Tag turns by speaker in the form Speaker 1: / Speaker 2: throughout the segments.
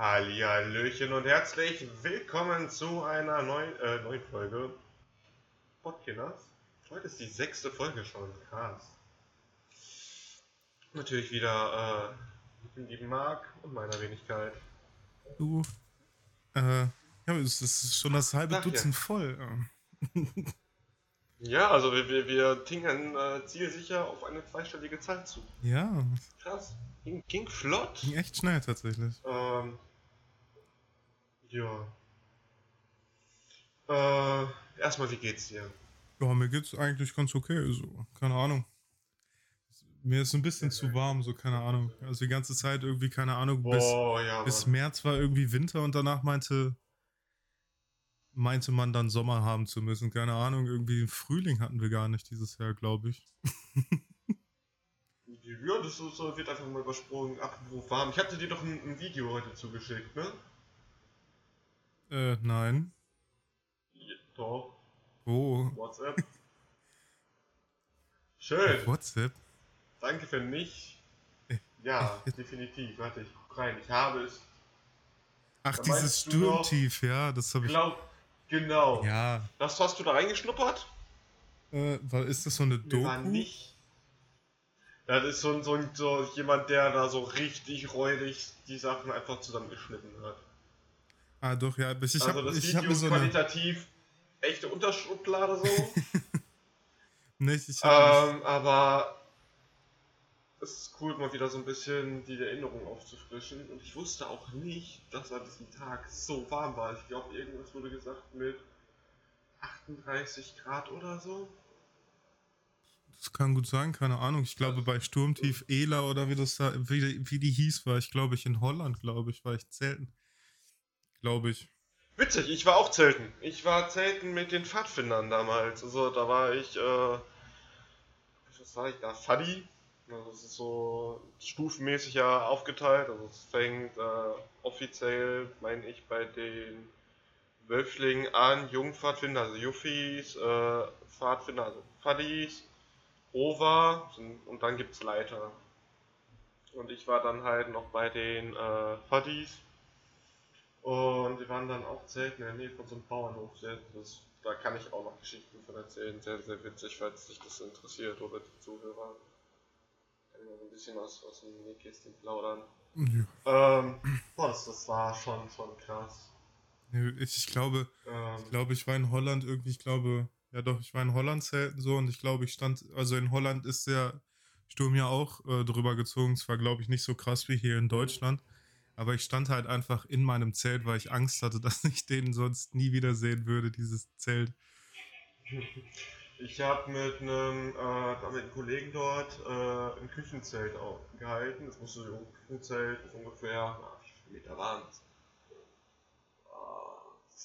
Speaker 1: Hallihallöchen und herzlich willkommen zu einer neuen, äh, neuen Folge Podkinders. Heute ist die sechste Folge schon, krass. Natürlich wieder äh, mit dem lieben Marc und meiner Wenigkeit.
Speaker 2: Du, äh, ja, es ist schon das halbe Ach, Dutzend ja. voll.
Speaker 1: Ja, also wir, wir, wir tingeln äh, zielsicher auf eine zweistellige Zahl zu.
Speaker 2: Ja.
Speaker 1: Krass. Ging, ging flott.
Speaker 2: Ging echt schnell tatsächlich.
Speaker 1: Ähm, ja. Äh, erstmal, wie geht's dir?
Speaker 2: Ja, mir geht's eigentlich ganz okay, so, keine Ahnung. Mir ist ein bisschen zu warm, so, keine Ahnung. Also die ganze Zeit irgendwie, keine Ahnung, bis, oh, ja, bis März war irgendwie Winter und danach meinte, meinte man dann Sommer haben zu müssen. Keine Ahnung, irgendwie Frühling hatten wir gar nicht dieses Jahr, glaube ich.
Speaker 1: ja, das ist, wird einfach mal übersprungen. Apropos warm. Ich hatte dir doch ein, ein Video heute zugeschickt, ne?
Speaker 2: Äh, nein.
Speaker 1: Ja, doch.
Speaker 2: Wo?
Speaker 1: WhatsApp. Schön.
Speaker 2: Auf WhatsApp?
Speaker 1: Danke für mich. Äh, ja, definitiv. Warte, ich guck rein. Ich habe es.
Speaker 2: Ach, da dieses Sturmtief, ja, das habe ich.
Speaker 1: Glaub, genau.
Speaker 2: Ja.
Speaker 1: Das hast du da reingeschnuppert?
Speaker 2: Äh, ist das so eine Doku? War nicht.
Speaker 1: Das ist so, so, so jemand, der da so richtig räudig die Sachen einfach zusammengeschnitten hat.
Speaker 2: Ah, doch, ja. Ich,
Speaker 1: also
Speaker 2: hab,
Speaker 1: das ich Video so qualitativ eine... echte Unterschublade so.
Speaker 2: nicht, ich
Speaker 1: ähm, aber es ist cool, mal wieder so ein bisschen die Erinnerung aufzufrischen. Und ich wusste auch nicht, dass an diesem Tag so warm war. Ich glaube, irgendwas wurde gesagt mit 38 Grad oder so.
Speaker 2: Das kann gut sein, keine Ahnung. Ich glaube, bei Sturmtief Ela oder wie das da, wie, wie die hieß, war ich, glaube ich, in Holland, glaube ich, war ich zelten. Glaube ich.
Speaker 1: Witzig, ich war auch zelten. Ich war zelten mit den Pfadfindern damals. Also da war ich, äh, was war ich da? Also, das ist so stufenmäßig ja aufgeteilt. Also es fängt äh, offiziell, meine ich, bei den Wölflingen an, Jungpfadfinder, also Juffis, äh, Pfadfinder, also Fuddys, Over und dann gibt es Leiter. Und ich war dann halt noch bei den äh, Fuddys und wir waren dann auch zelten in der Nähe von so einem Bauernhof. Das, da kann ich auch noch Geschichten von erzählen. Sehr, sehr witzig, falls sich das interessiert oder die Zuhörer. Kann ich noch ein bisschen was aus dem Nähkästchen plaudern. Ja. Ähm, boah, das, das war schon, schon krass.
Speaker 2: Ich, ich glaube, ähm, ich glaube, ich war in Holland irgendwie, ich glaube, ja doch, ich war in Holland zelten so und ich glaube, ich stand, also in Holland ist der Sturm ja auch äh, drüber gezogen. Es war, glaube ich, nicht so krass wie hier in Deutschland. Aber ich stand halt einfach in meinem Zelt, weil ich Angst hatte, dass ich den sonst nie wiedersehen würde, dieses Zelt.
Speaker 1: Ich habe mit einem, äh, mit einem Kollegen dort äh, ein Küchenzelt gehalten. Das musste so ein Küchenzelt ungefähr, na, Meter waren es? Ah,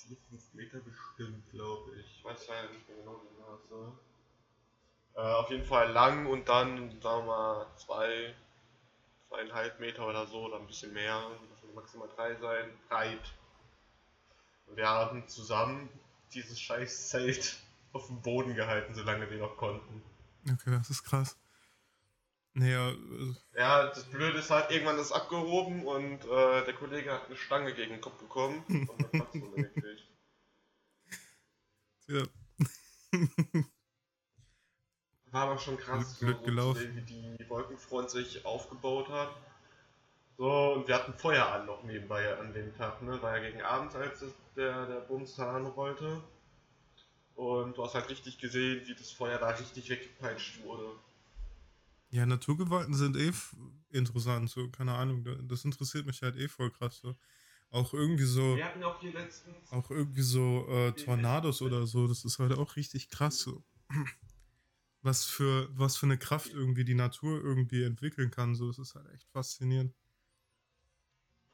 Speaker 1: 4, 5 Meter bestimmt, glaube ich. Ich weiß leider nicht mehr genau die Maße. Äh, auf jeden Fall lang und dann, sagen wir mal, zwei, zweieinhalb Meter oder so, oder ein bisschen mehr, das maximal drei sein, breit. Und wir haben zusammen dieses scheiß Zelt auf dem Boden gehalten, solange wir noch konnten.
Speaker 2: Okay, das ist krass. Naja,
Speaker 1: äh ja, das Blöde ist halt, irgendwann ist abgehoben und äh, der Kollege hat eine Stange gegen den Kopf bekommen und hat es gekriegt.
Speaker 2: Ja.
Speaker 1: War aber schon krass,
Speaker 2: blöd, blöd so,
Speaker 1: sehen, wie die Wolkenfront sich aufgebaut hat. So, und wir hatten Feuer an noch nebenbei an dem Tag, ne? War ja gegen Abend, als der, der Bums da anrollte. Und du hast halt richtig gesehen, wie das Feuer da richtig weggepeitscht wurde.
Speaker 2: Ja, Naturgewalten sind eh interessant, so, keine Ahnung, das interessiert mich halt eh voll krass, so. Auch irgendwie so.
Speaker 1: Wir hatten auch hier letztens.
Speaker 2: Auch irgendwie so äh, Tornados oder so, das ist halt auch richtig krass, so was für, was für eine Kraft irgendwie die Natur irgendwie entwickeln kann. So, es ist halt echt faszinierend.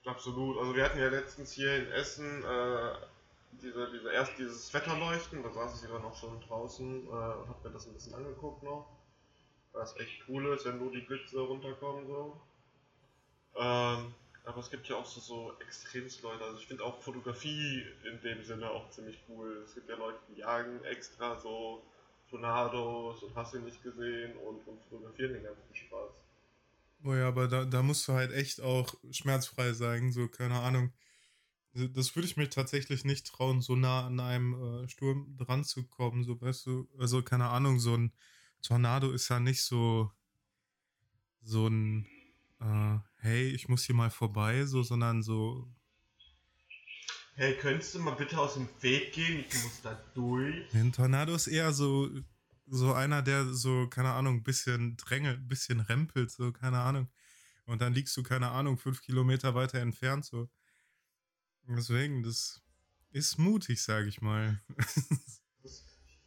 Speaker 1: Absolut. Also wir hatten ja letztens hier in Essen äh, diese, diese erst dieses Wetterleuchten, da saß ich sogar noch schon draußen äh, und hab mir das ein bisschen angeguckt noch. Was echt cool ist, wenn nur die Blitze runterkommen so. Ähm, aber es gibt ja auch so, so Extremsleute. Also ich finde auch Fotografie in dem Sinne auch ziemlich cool. Es gibt ja Leute, die jagen extra so Tornados und hast ihn nicht gesehen und, und fotografieren den ganzen Spaß.
Speaker 2: Oh ja, aber da, da musst du halt echt auch schmerzfrei sein, so, keine Ahnung. Das würde ich mir tatsächlich nicht trauen, so nah an einem äh, Sturm dran zu kommen, so, weißt du, also keine Ahnung, so ein Tornado ist ja nicht so, so ein, äh, hey, ich muss hier mal vorbei, so, sondern so.
Speaker 1: Hey, könntest du mal bitte aus dem Weg gehen? Ich muss da durch.
Speaker 2: Ein Tornado ist eher so, so einer, der so, keine Ahnung, ein bisschen drängelt, ein bisschen rempelt, so, keine Ahnung. Und dann liegst du, keine Ahnung, fünf Kilometer weiter entfernt, so. Deswegen, das ist mutig, sage ich mal.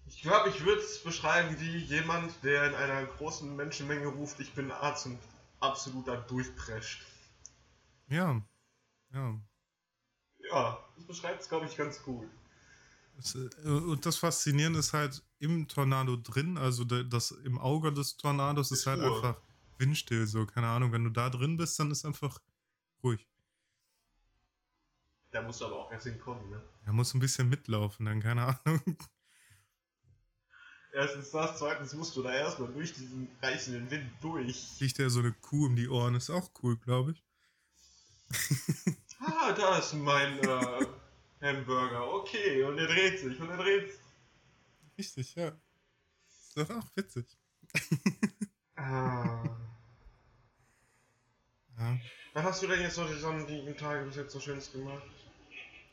Speaker 1: ich glaube, ich würde es beschreiben wie jemand, der in einer großen Menschenmenge ruft, ich bin Arzt und absolut da durchprescht.
Speaker 2: Ja, ja.
Speaker 1: Ja, das beschreibt es, glaube ich, ganz gut.
Speaker 2: Äh, und das Faszinierende ist halt im Tornado drin, also das im Auge des Tornados ist, halt Ruhe. einfach windstill, so, keine Ahnung. Wenn du da drin bist, dann ist einfach ruhig.
Speaker 1: Da musst du aber auch erst hinkommen, ne?
Speaker 2: Er muss ein bisschen mitlaufen, dann keine Ahnung.
Speaker 1: Erstens das, zweitens musst du da erstmal durch diesen reißenden Wind durch.
Speaker 2: Riecht ja so eine Kuh um die Ohren, ist auch cool, glaube ich.
Speaker 1: ah, da ist mein äh, Hamburger. Okay, und er dreht sich und er dreht sich.
Speaker 2: Richtig, ja. Ist doch auch witzig.
Speaker 1: ah. Ja. Was hast du denn jetzt so die sonnenliegen Tage bis jetzt so Schönes gemacht?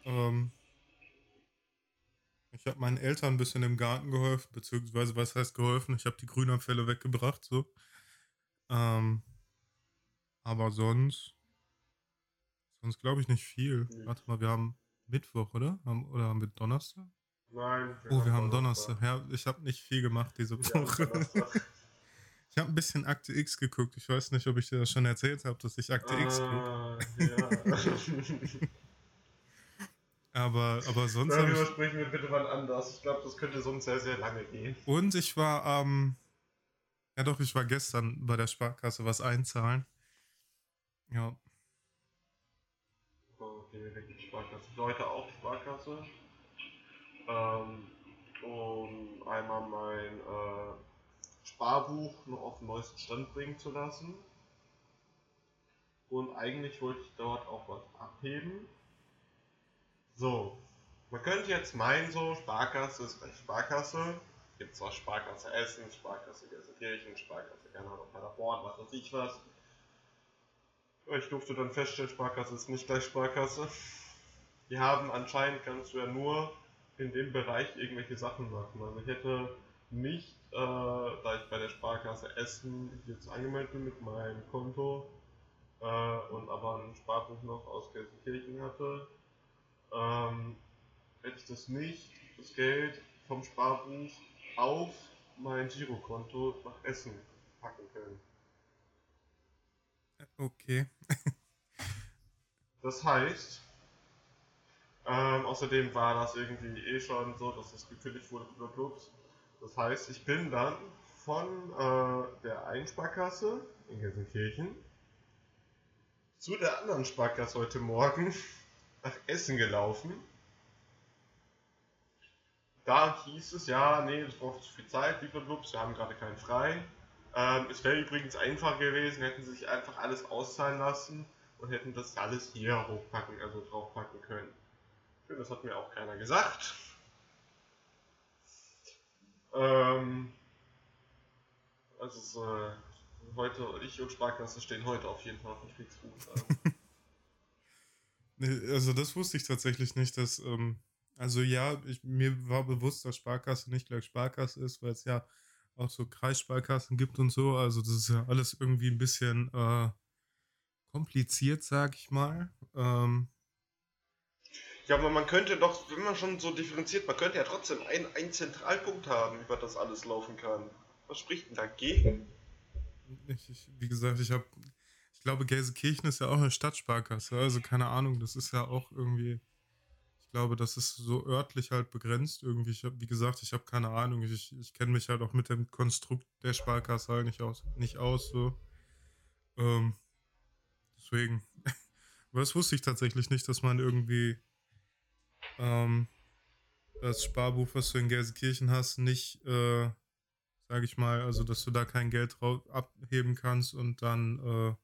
Speaker 2: Ähm, ich habe meinen Eltern ein bisschen im Garten geholfen, beziehungsweise was heißt geholfen? Ich habe die Grünabfälle weggebracht, so. Ähm, aber sonst, sonst glaube ich nicht viel. Nee. Warte mal, wir haben Mittwoch, oder? Oder haben wir Donnerstag?
Speaker 1: Nein.
Speaker 2: Wir oh, wir haben Donnerstag. Donnerstag. Ja, ich habe nicht viel gemacht diese Woche. ich habe ein bisschen Akte X geguckt. Ich weiß nicht, ob ich dir das schon erzählt habe, dass ich Akte ah, X gucke. Ja. Aber, aber sonst.
Speaker 1: Darüber sprechen wir bitte mal anders. Ich glaube, das könnte sonst sehr, sehr lange gehen.
Speaker 2: Und ich war am. Ähm, ja, doch, ich war gestern bei der Sparkasse was einzahlen. Ja.
Speaker 1: Okay, wirklich Sparkasse. Leute auch Sparkasse. Ähm, um einmal mein äh, Sparbuch noch auf den neuesten Stand bringen zu lassen. Und eigentlich wollte ich dort auch was abheben. So, man könnte jetzt meinen, so, Sparkasse ist gleich Sparkasse. Gibt zwar Sparkasse Essen, Sparkasse Gelsenkirchen, Sparkasse Gernot, Paderborn, was weiß ich was. Ich durfte dann feststellen, Sparkasse ist nicht gleich Sparkasse. Die haben anscheinend, kannst du ja nur in dem Bereich irgendwelche Sachen machen. Also ich hätte nicht, äh, da ich bei der Sparkasse Essen jetzt angemeldet bin mit meinem Konto äh, und aber ein Sparbuch noch aus Gelsenkirchen hatte, ähm, hätte ich das nicht, das Geld vom Sparbuch auf mein Girokonto nach Essen packen können.
Speaker 2: Okay.
Speaker 1: das heißt, ähm, außerdem war das irgendwie eh schon so, dass das gekündigt wurde über Clubs. Das heißt, ich bin dann von äh, der Einsparkasse in Gelsenkirchen zu der anderen Sparkasse heute Morgen nach Essen gelaufen. Da hieß es, ja, nee, das braucht zu viel Zeit, blablabla, wir haben gerade keinen frei. Ähm, es wäre übrigens einfach gewesen, hätten sie sich einfach alles auszahlen lassen und hätten das alles hier hochpacken, also draufpacken können. Das hat mir auch keiner gesagt. Ähm, also äh, heute, ich und Sparkasse stehen heute auf jeden Fall auf dem Kriegsfuß.
Speaker 2: Also das wusste ich tatsächlich nicht, dass, ähm, also ja, ich, mir war bewusst, dass Sparkasse nicht gleich Sparkasse ist, weil es ja auch so Kreissparkassen gibt und so. Also das ist ja alles irgendwie ein bisschen äh, kompliziert, sag ich mal. Ähm,
Speaker 1: ja, aber man könnte doch, wenn man schon so differenziert, man könnte ja trotzdem einen, einen Zentralpunkt haben, über das alles laufen kann. Was spricht denn dagegen?
Speaker 2: Ich, ich, wie gesagt, ich habe ich glaube, Gelsenkirchen ist ja auch eine Stadtsparkasse. Also keine Ahnung, das ist ja auch irgendwie. Glaube, das ist so örtlich halt begrenzt irgendwie. Ich hab, wie gesagt, ich habe keine Ahnung. Ich, ich kenne mich halt auch mit dem Konstrukt der Sparkasse halt nicht aus. Nicht aus so. Ähm, deswegen. Aber das wusste ich tatsächlich nicht, dass man irgendwie ähm, das Sparbuch, was du in Gelsenkirchen hast, nicht, äh, sage ich mal, also dass du da kein Geld drauf abheben kannst und dann äh,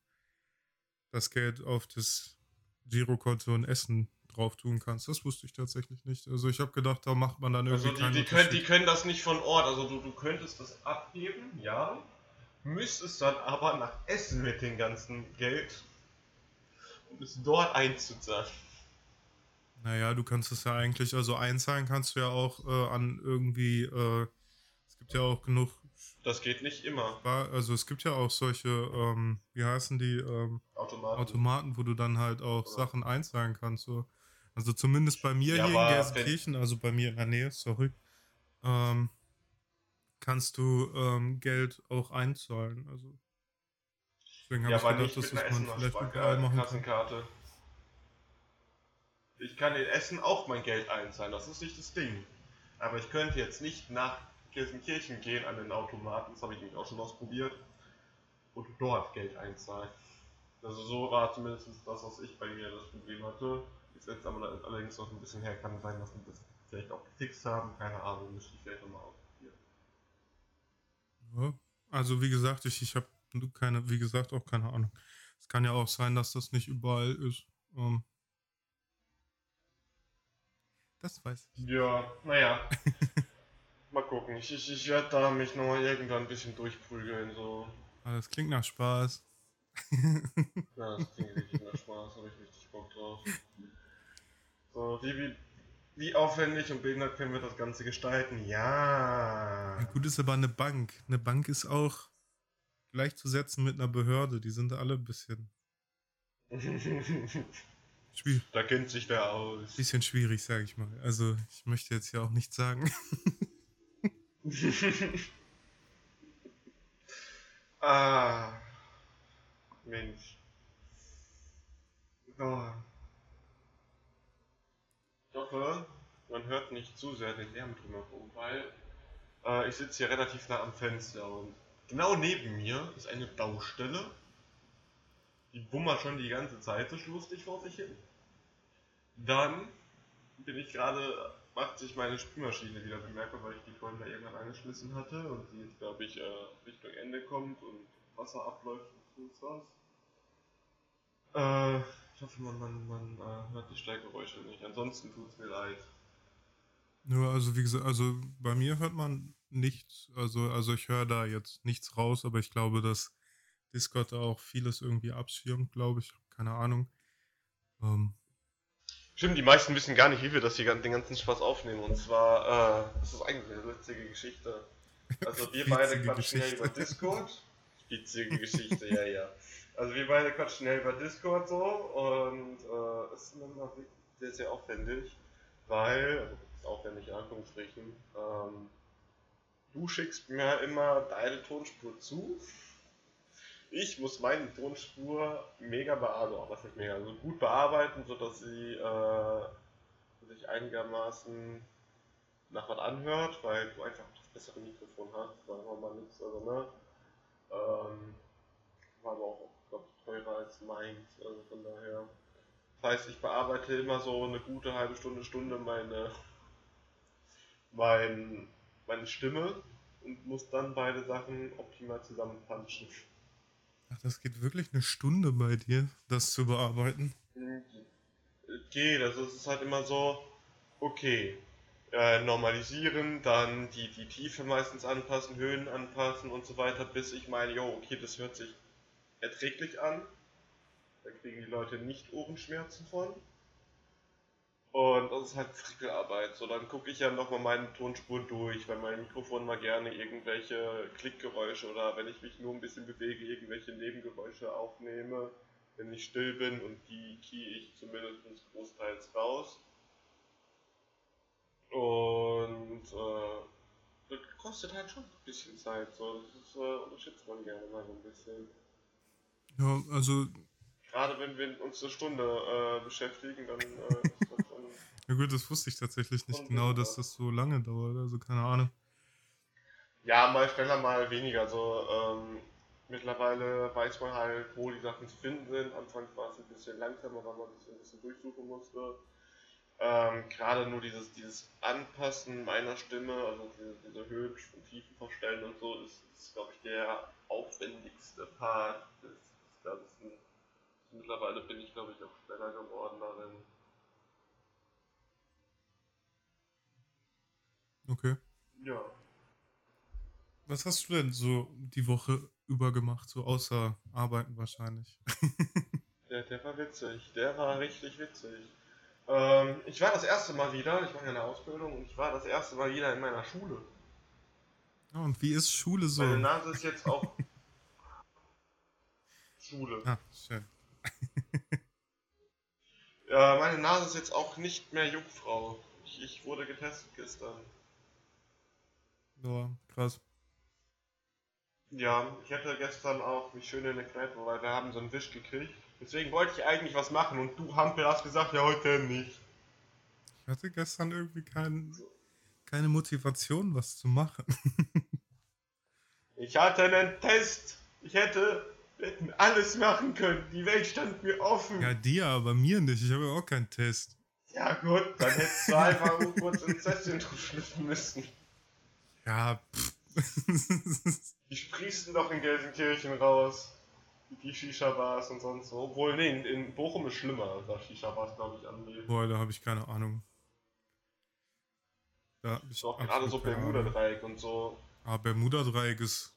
Speaker 2: das Geld auf das Girokonto und Essen drauf tun kannst. Das wusste ich tatsächlich nicht. Also ich habe gedacht, da macht man dann
Speaker 1: irgendwie. Also die, die, können, die können das nicht von Ort. Also du, du könntest das abheben, ja. Müsstest dann aber nach Essen mit dem ganzen Geld, um es dort einzuzahlen.
Speaker 2: Naja, du kannst es ja eigentlich, also einzahlen kannst du ja auch äh, an irgendwie, äh, es gibt ja auch genug.
Speaker 1: Das geht nicht immer.
Speaker 2: Also es gibt ja auch solche, ähm, wie heißen die? Ähm,
Speaker 1: Automaten.
Speaker 2: Automaten, wo du dann halt auch Oder? Sachen einzahlen kannst. So. Also zumindest bei mir ja, hier in Gelsenkirchen, also bei mir in der Nähe, sorry, ähm, kannst du ähm, Geld auch einzahlen. Also
Speaker 1: deswegen habe ja, ich gedacht, dass das man vielleicht überall machen kann. Ich kann in Essen auch mein Geld einzahlen, das ist nicht das Ding. Aber ich könnte jetzt nicht nach Gelsenkirchen gehen an den Automaten, das habe ich nämlich auch schon ausprobiert, und dort Geld einzahlen. Also so war zumindest das, was ich bei mir das Problem hatte. Ist jetzt aber allerdings noch ein bisschen her, kann sein, dass wir das vielleicht auch gefixt haben, keine Ahnung, müsste ich vielleicht nochmal ausprobieren.
Speaker 2: Ja, also wie gesagt, ich, ich habe keine, wie gesagt, auch keine Ahnung. Es kann ja auch sein, dass das nicht überall ist. Ähm, das weiß
Speaker 1: ich. Ja, naja. Mal gucken. Ich, ich, ich werde da mich nochmal irgendwann ein bisschen durchprügeln. So.
Speaker 2: Aber das klingt nach Spaß.
Speaker 1: ja, das klingt richtig nach Spaß. Habe ich richtig Bock drauf. So, wie, wie, wie aufwendig und behindert können wir das Ganze gestalten? Ja.
Speaker 2: ja. Gut ist aber eine Bank. Eine Bank ist auch gleichzusetzen mit einer Behörde. Die sind alle ein bisschen.
Speaker 1: Schwierig. Da kennt sich wer aus.
Speaker 2: Bisschen schwierig, sage ich mal. Also, ich möchte jetzt ja auch nichts sagen.
Speaker 1: ah. Mensch. Oh. Hoffe, man hört nicht zu sehr den Lärm drumherum, weil äh, ich sitze hier relativ nah am Fenster und genau neben mir ist eine Baustelle. Die bummert schon die ganze Zeit so lustig vor sich hin. Dann bin ich gerade, macht sich meine Spülmaschine wieder bemerkbar, weil ich die vorhin da irgendwann angeschmissen hatte und die jetzt, glaube ich, äh, Richtung Ende kommt und Wasser abläuft und so was. Äh, ich hoffe, man, man, man äh, hört die Steigeräusche nicht. Ansonsten tut es mir leid.
Speaker 2: Nur, also wie gesagt, also bei mir hört man nichts. Also, also ich höre da jetzt nichts raus, aber ich glaube, dass Discord da auch vieles irgendwie abschirmt, glaube ich. Keine Ahnung. Ähm,
Speaker 1: Stimmt, die meisten wissen gar nicht, wie wir das hier den ganzen Spaß aufnehmen. Und zwar, äh, das ist eigentlich eine witzige Geschichte. Also wir beide quatschen ja über Discord. Witzige Geschichte, ja, ja. Also wir beide quatschen ja über Discord so und äh, es ist immer sehr, sehr aufwendig, weil, also ist aufwendig in Anführungsstrichen, ähm, du schickst mir immer deine Tonspur zu. Ich muss meine Tonspur mega bearbeiten, was nicht mega, also gut bearbeiten, sodass sie äh, sich einigermaßen nach was anhört, weil du einfach das bessere Mikrofon hast, sagen wir mal nichts, also ne, ähm, war aber auch, glaube ich, teurer als meins, also von daher. Das heißt, ich bearbeite immer so eine gute halbe Stunde, Stunde meine, mein, meine Stimme und muss dann beide Sachen optimal zusammenpanschen.
Speaker 2: Ach, das geht wirklich eine Stunde bei dir, das zu bearbeiten?
Speaker 1: Okay, das ist halt immer so, okay, äh, normalisieren, dann die, die Tiefe meistens anpassen, Höhen anpassen und so weiter, bis ich meine, jo, okay, das hört sich erträglich an. Da kriegen die Leute nicht Ohrenschmerzen von. Und das ist halt Frickelarbeit. So, dann gucke ich ja nochmal meine Tonspur durch, weil mein Mikrofon mal gerne irgendwelche Klickgeräusche oder wenn ich mich nur ein bisschen bewege, irgendwelche Nebengeräusche aufnehme, wenn ich still bin und die key ich zumindest großteils raus. Und äh, das kostet halt schon ein bisschen Zeit. So, das ist, äh, unterschätzt man gerne mal so ein bisschen.
Speaker 2: Ja, also.
Speaker 1: Gerade wenn wir uns eine Stunde äh, beschäftigen, dann äh, ist das
Speaker 2: ja gut, das wusste ich tatsächlich nicht genau, dass das so lange dauert, also keine Ahnung.
Speaker 1: Ja, mal schneller, mal weniger. Also ähm, mittlerweile weiß man halt, wo die Sachen zu finden sind. Anfangs war es ein bisschen langsamer, weil man sich ein bisschen durchsuchen musste. Ähm, Gerade nur dieses, dieses Anpassen meiner Stimme, also diese, diese Höhen und Tiefen verstellen und so, ist, ist glaube ich, der aufwendigste Part des Ganzen. Mittlerweile bin ich, glaube ich, auch schneller geworden darin.
Speaker 2: Okay.
Speaker 1: Ja.
Speaker 2: Was hast du denn so die Woche über gemacht, so außer arbeiten wahrscheinlich?
Speaker 1: der, der war witzig, der war richtig witzig. Ähm, ich war das erste Mal wieder, ich mache ja eine Ausbildung und ich war das erste Mal wieder in meiner Schule.
Speaker 2: Oh, und wie ist Schule so?
Speaker 1: Meine Nase ist jetzt auch Schule.
Speaker 2: Ah, schön.
Speaker 1: ja, meine Nase ist jetzt auch nicht mehr Jungfrau. Ich, ich wurde getestet gestern.
Speaker 2: Ja, krass.
Speaker 1: Ja, ich hatte gestern auch mich schön in der Kneipe, weil wir haben so einen Wisch gekriegt. Deswegen wollte ich eigentlich was machen und du, Hampel, hast gesagt, ja, heute nicht.
Speaker 2: Ich hatte gestern irgendwie kein, keine Motivation, was zu machen.
Speaker 1: ich hatte einen Test. Ich hätte, hätten alles machen können. Die Welt stand mir offen.
Speaker 2: Ja, dir, aber mir nicht. Ich habe ja auch keinen Test.
Speaker 1: Ja, gut, dann hättest du einfach kurz ins Testzentrum schlüpfen müssen.
Speaker 2: Ja, pff.
Speaker 1: Die sprießen doch in Gelsenkirchen raus die Shisha-Bars und sonst so. Obwohl, nee, in, Bochum ist schlimmer, was Shisha-Bars, glaube ich, angeht.
Speaker 2: Boah, da habe ich keine Ahnung.
Speaker 1: Da hab ich auch gerade so Bermuda-Dreieck und so.
Speaker 2: Ah, Bermuda-Dreieck ist.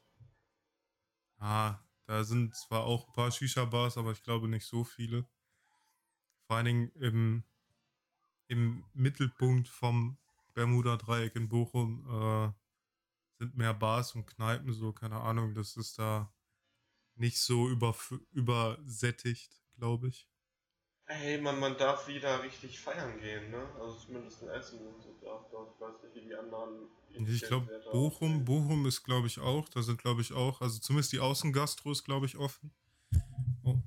Speaker 2: Ah, da sind zwar auch ein paar Shisha-Bars, aber ich glaube nicht so viele. Vor allen Dingen im, im Mittelpunkt vom Bermuda-Dreieck in Bochum äh, sind mehr Bars und Kneipen, so, keine Ahnung, das ist da nicht so über, übersättigt, glaube ich.
Speaker 1: Hey, man, man darf wieder richtig feiern gehen, ne? Also zumindest in Essen und so darf dort, ich weiß nicht, wie die anderen.
Speaker 2: Ich glaube, Bochum, Bochum ist, glaube ich, auch, da sind, glaube ich, auch, also zumindest die Außengastro ist, glaube ich, offen. Oh.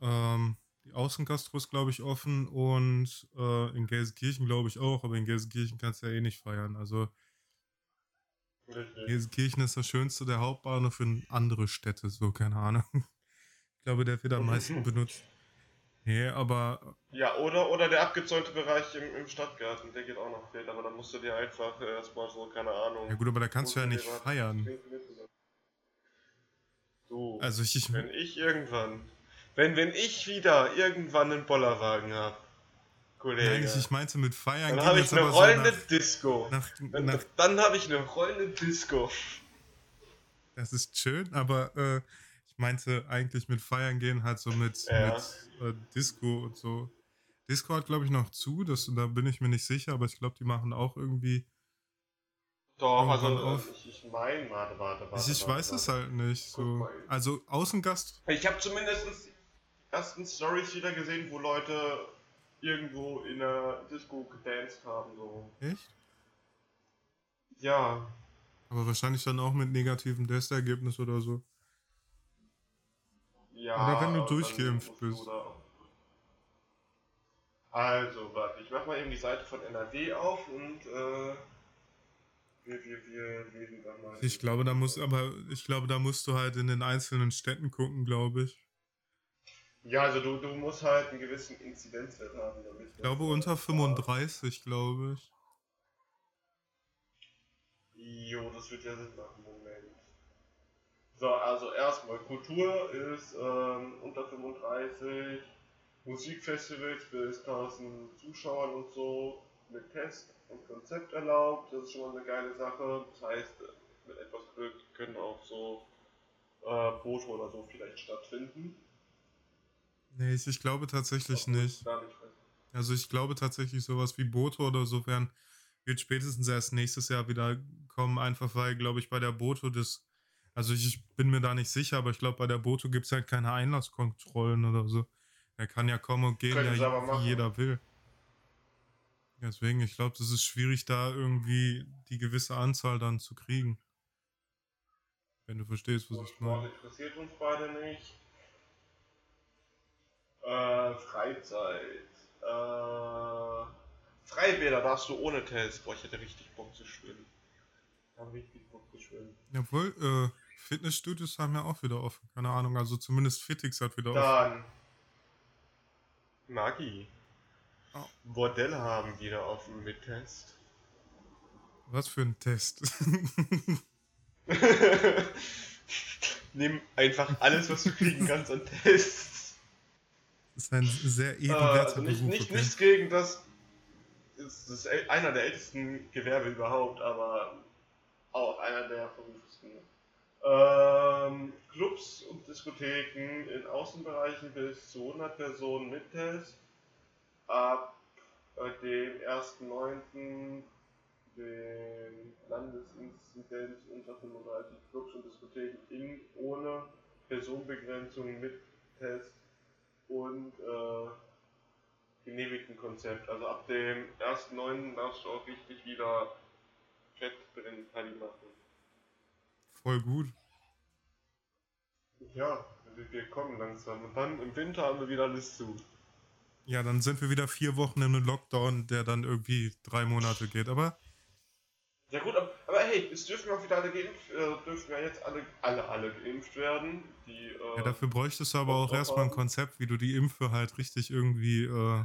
Speaker 2: Ähm, die Außengastro ist, glaube ich, offen und äh, in Gelsenkirchen, glaube ich, auch, aber in Gelsenkirchen kannst du ja eh nicht feiern. Also Gelsenkirchen ist das schönste der Hauptbahnhof für andere Städte, so, keine Ahnung. Ich glaube, der wird am meisten benutzt. Nee, aber.
Speaker 1: Ja, oder, oder der abgezäunte Bereich im, im Stadtgarten, der geht auch noch fehlt, aber da musst du dir einfach erstmal so, keine Ahnung.
Speaker 2: Ja, gut, aber da kannst du ja nicht feiern.
Speaker 1: Du, also ich, ich, wenn ich irgendwann, wenn, wenn ich wieder irgendwann einen Bollerwagen habe,
Speaker 2: Kollege. Nein, ich, meinte mit Feiern.
Speaker 1: Dann habe ich eine rollende so nach, Disco. Nach, nach, dann habe ich eine rollende Disco.
Speaker 2: Das ist schön, aber äh, ich meinte eigentlich mit Feiern gehen halt so mit, ja. mit äh, Disco und so. Disco hat, glaube ich, noch zu, das, da bin ich mir nicht sicher, aber ich glaube, die machen auch irgendwie.
Speaker 1: Doch, also auf. ich, ich meine, warte, warte,
Speaker 2: warte. Ich, ich
Speaker 1: warte,
Speaker 2: weiß warte. es halt nicht. So. Also Außengast.
Speaker 1: Ich habe zumindest ersten Stories wieder gesehen, wo Leute irgendwo in der Disco gedanced haben. So.
Speaker 2: Echt?
Speaker 1: Ja.
Speaker 2: Aber wahrscheinlich dann auch mit negativem Testergebnis oder so.
Speaker 1: Ja.
Speaker 2: Oder wenn du durchgeimpft bist.
Speaker 1: Also, warte, ich mach mal eben die Seite von NRW auf und äh, wir, wir, wir reden da mal.
Speaker 2: Ich glaube, da muss, aber ich glaube, da musst du halt in den einzelnen Städten gucken, glaube ich.
Speaker 1: Ja, also du, du musst halt einen gewissen Inzidenzwert haben. Damit
Speaker 2: ich glaube unter 35, glaube ich.
Speaker 1: Jo, das wird ja Sinn machen, Moment. So, also erstmal, Kultur ist ähm, unter 35, Musikfestivals bis 1000 Zuschauern und so mit Test und Konzept erlaubt, das ist schon mal eine geile Sache. Das heißt, mit etwas Glück können auch so äh, Boote oder so vielleicht stattfinden.
Speaker 2: Nee, ich, ich glaube tatsächlich nicht. Also ich glaube tatsächlich sowas wie Boto oder so werden, wird spätestens erst nächstes Jahr wieder kommen, einfach weil, glaube ich, bei der Boto das, also ich bin mir da nicht sicher, aber ich glaube, bei der Boto gibt es halt keine Einlasskontrollen oder so. Er kann ja kommen und gehen, ja, wie jeder will. Deswegen, ich glaube, das ist schwierig, da irgendwie die gewisse Anzahl dann zu kriegen. Wenn du verstehst, was ich meine.
Speaker 1: Interessiert uns beide nicht. Äh, Freizeit. Äh, Freibäder darfst du ohne Test. Boah, ich hätte richtig Bock zu schwimmen. Ich habe richtig Bock zu schwimmen.
Speaker 2: Jawohl, äh, Fitnessstudios haben ja auch wieder offen. Keine Ahnung, also zumindest Fitix hat wieder
Speaker 1: Dann. offen. Dann. Magi. Oh. Bordelle haben wieder offen mit Test.
Speaker 2: Was für ein Test?
Speaker 1: Nimm einfach alles, was du kriegen kannst an Tests.
Speaker 2: Das ist ein sehr ehrenwerter
Speaker 1: äh, nicht, Beruf. Nicht, okay? Nichts gegen das. Das ist einer der ältesten Gewerbe überhaupt, aber auch einer der verruftesten. Ähm, Clubs und Diskotheken in Außenbereichen bis zu 100 Personen mit Test. Ab äh, dem 1.9 den Landesinzidenz unter 35 Clubs und Diskotheken in ohne Personenbegrenzung mit Test und äh, genehmigten Konzept. Also ab dem 1.9. darfst du auch richtig wieder fett drin Party machen.
Speaker 2: Voll gut.
Speaker 1: Ja, wir kommen langsam. Und dann im Winter haben wir wieder alles zu.
Speaker 2: Ja, dann sind wir wieder vier Wochen in einem Lockdown, der dann irgendwie drei Monate geht. Aber
Speaker 1: ja gut, aber, aber hey, es dürfen auch wieder alle geimpft, äh, dürfen ja jetzt alle, alle, alle geimpft werden. Die, äh,
Speaker 2: ja, dafür bräuchtest du aber auch erstmal ein Konzept, wie du die Impfe halt richtig irgendwie äh,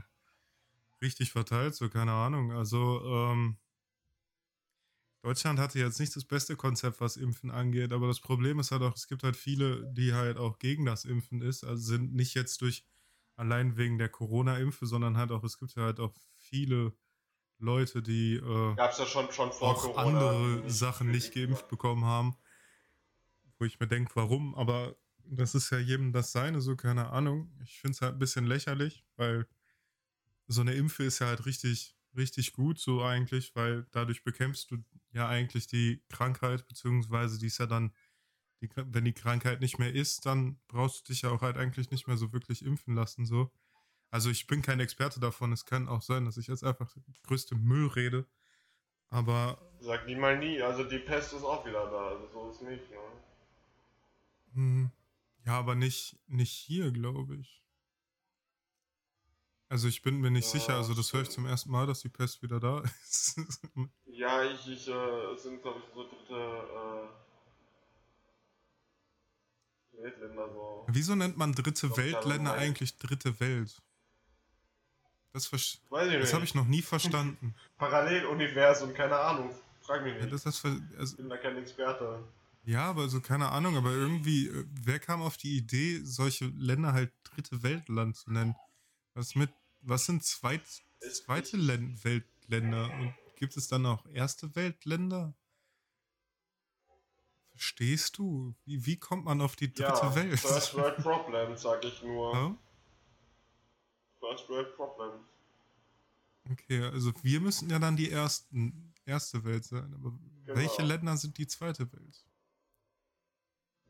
Speaker 2: richtig verteilst, so keine Ahnung. Also, ähm, Deutschland hatte jetzt nicht das beste Konzept, was Impfen angeht, aber das Problem ist halt auch, es gibt halt viele, die halt auch gegen das Impfen ist, also sind nicht jetzt durch allein wegen der Corona-Impfe, sondern halt auch, es gibt ja halt auch viele Leute, die äh,
Speaker 1: Gab's ja schon, schon vor
Speaker 2: auch Corona andere Sachen nicht geimpft bekommen haben. Wo ich mir denke, warum? Aber das ist ja jedem das Seine, so keine Ahnung. Ich finde es halt ein bisschen lächerlich, weil so eine Impfe ist ja halt richtig, richtig gut, so eigentlich, weil dadurch bekämpfst du ja eigentlich die Krankheit, beziehungsweise die ist ja dann, die, wenn die Krankheit nicht mehr ist, dann brauchst du dich ja auch halt eigentlich nicht mehr so wirklich impfen lassen, so. Also ich bin kein Experte davon. Es kann auch sein, dass ich jetzt einfach größte Müll rede. Aber.
Speaker 1: Sag nie mal nie. Also die Pest ist auch wieder da. Also so ist nicht, ne?
Speaker 2: Hm, ja, aber nicht, nicht hier, glaube ich. Also ich bin mir nicht ja, sicher. Also das höre ich zum ersten Mal, dass die Pest wieder da ist.
Speaker 1: ja, ich, ich äh, sind glaube ich so dritte äh, Weltländer so.
Speaker 2: Wieso nennt man dritte Weltländer eigentlich dritte Welt? Das, das habe ich noch nie verstanden.
Speaker 1: Paralleluniversum, keine Ahnung. Frag mich nicht.
Speaker 2: Ja, das, das,
Speaker 1: also, ich bin da kein Experte.
Speaker 2: Ja, aber so keine Ahnung, aber irgendwie, äh, wer kam auf die Idee, solche Länder halt dritte Weltland zu nennen? Was mit, was sind zweit, zweite Länd Weltländer? Und gibt es dann auch erste Weltländer? Verstehst du? Wie, wie kommt man auf die dritte ja, Welt?
Speaker 1: First World Problem, sag ich nur. Ja? First World Problems.
Speaker 2: Okay, also wir müssen ja dann die ersten, erste Welt sein. Aber genau. welche Länder sind die zweite Welt?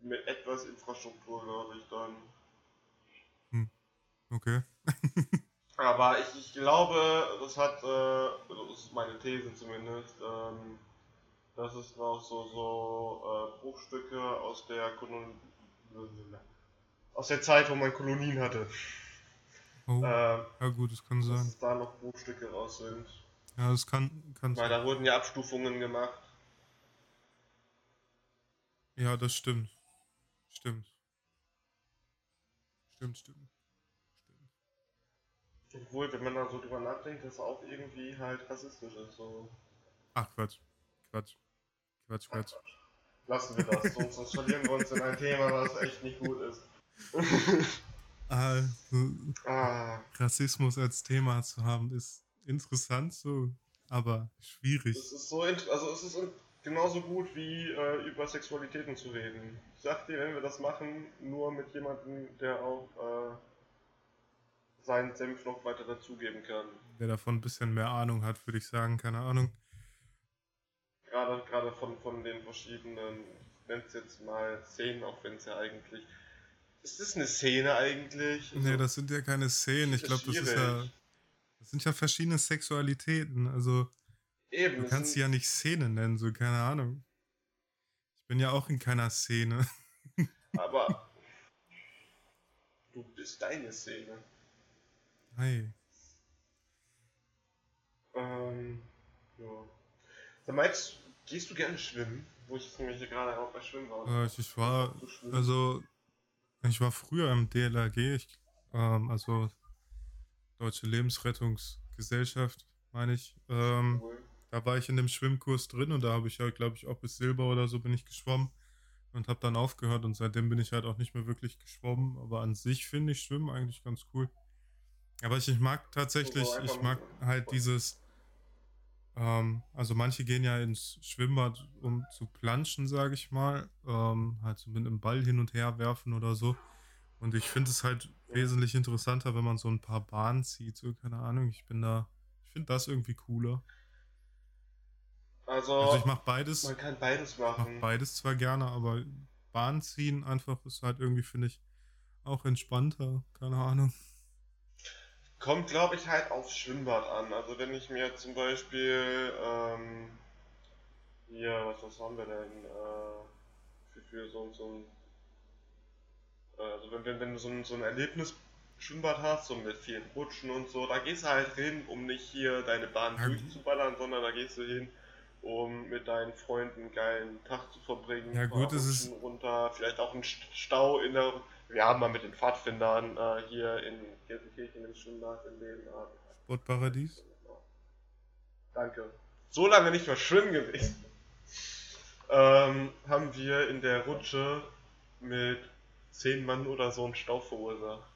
Speaker 1: Mit etwas Infrastruktur, glaube ich, dann.
Speaker 2: Hm. Okay.
Speaker 1: Aber ich, ich glaube, das hat, äh, das ist meine These zumindest, ähm, dass es noch so, so äh, Bruchstücke aus der Kolon aus der Zeit, wo man Kolonien hatte.
Speaker 2: Oh, äh, ja gut, das kann sein.
Speaker 1: Dass da noch Bruchstücke raus sind.
Speaker 2: Ja, das kann, kann
Speaker 1: Weil da wurden ja Abstufungen gemacht.
Speaker 2: Ja, das stimmt. Stimmt. Stimmt, stimmt.
Speaker 1: Obwohl, wenn man da so drüber nachdenkt, das auch irgendwie halt rassistisch ist. So.
Speaker 2: Ach, Quatsch. Quatsch. Quatsch, Quatsch.
Speaker 1: Lassen wir das, sonst, sonst verlieren wir uns in ein Thema, was echt nicht gut ist.
Speaker 2: Also, ah. Rassismus als Thema zu haben, ist interessant so, aber schwierig.
Speaker 1: Es ist so, also es ist genauso gut wie äh, über Sexualitäten zu reden. Ich sag dir, wenn wir das machen, nur mit jemandem, der auch äh, seinen Senf noch weiter dazugeben kann.
Speaker 2: Der davon ein bisschen mehr Ahnung hat, würde ich sagen, keine Ahnung.
Speaker 1: Gerade, gerade von, von den verschiedenen, ich nenne es jetzt mal Szenen, auch wenn es ja eigentlich ist das eine Szene eigentlich?
Speaker 2: Nee, das sind ja keine Szenen. Ich glaube, das ist ja. Das sind ja verschiedene Sexualitäten. Also. Eben. Du kannst sie ja nicht Szene nennen, so keine Ahnung. Ich bin ja auch in keiner Szene.
Speaker 1: Aber. du bist deine Szene.
Speaker 2: Hi.
Speaker 1: Ähm. Ja. Sag mal, jetzt, gehst du gerne schwimmen? Wo ich nämlich hier gerade auch bei Schwimmen war.
Speaker 2: Äh, ich war. Also ich war früher im DLRG, ich, ähm, also Deutsche Lebensrettungsgesellschaft Gesellschaft, meine ich. Ähm, cool. Da war ich in dem Schwimmkurs drin und da habe ich ja, glaube ich, auch bis Silber oder so bin ich geschwommen und habe dann aufgehört und seitdem bin ich halt auch nicht mehr wirklich geschwommen. Aber an sich finde ich Schwimmen eigentlich ganz cool. Aber ich, ich mag tatsächlich, ich mag halt dieses, ähm, also manche gehen ja ins Schwimmbad, um zu planschen, sage ich mal, ähm, halt so mit einem Ball hin und her werfen oder so. Und ich finde es halt wesentlich interessanter, wenn man so ein paar Bahnen zieht, so keine Ahnung. Ich bin da, ich finde das irgendwie cooler. Also, also ich mache beides.
Speaker 1: Man kann beides machen.
Speaker 2: Ich mach beides zwar gerne, aber Bahn ziehen einfach ist halt irgendwie, finde ich, auch entspannter. Keine Ahnung.
Speaker 1: Kommt, glaube ich, halt aufs Schwimmbad an. Also wenn ich mir zum Beispiel ähm, hier, was, was haben wir denn? Äh, für, für so, so ein äh, also wenn, wenn, wenn du so ein, so ein Erlebnis Schwimmbad hast, so mit vielen Rutschen und so, da gehst du halt hin, um nicht hier deine Bahn ja. durchzuballern, sondern da gehst du hin, um mit deinen Freunden einen geilen Tag zu verbringen.
Speaker 2: Ja gut, es ist
Speaker 1: runter, vielleicht auch ein Stau in der wir haben mal mit den Pfadfindern äh, hier in Gelsenkirchen im Schwimmbad in dem äh,
Speaker 2: Sportparadies.
Speaker 1: Danke. So lange nicht mehr schwimmen gewesen. Ähm, haben wir in der Rutsche mit zehn Mann oder so einen Stau verursacht.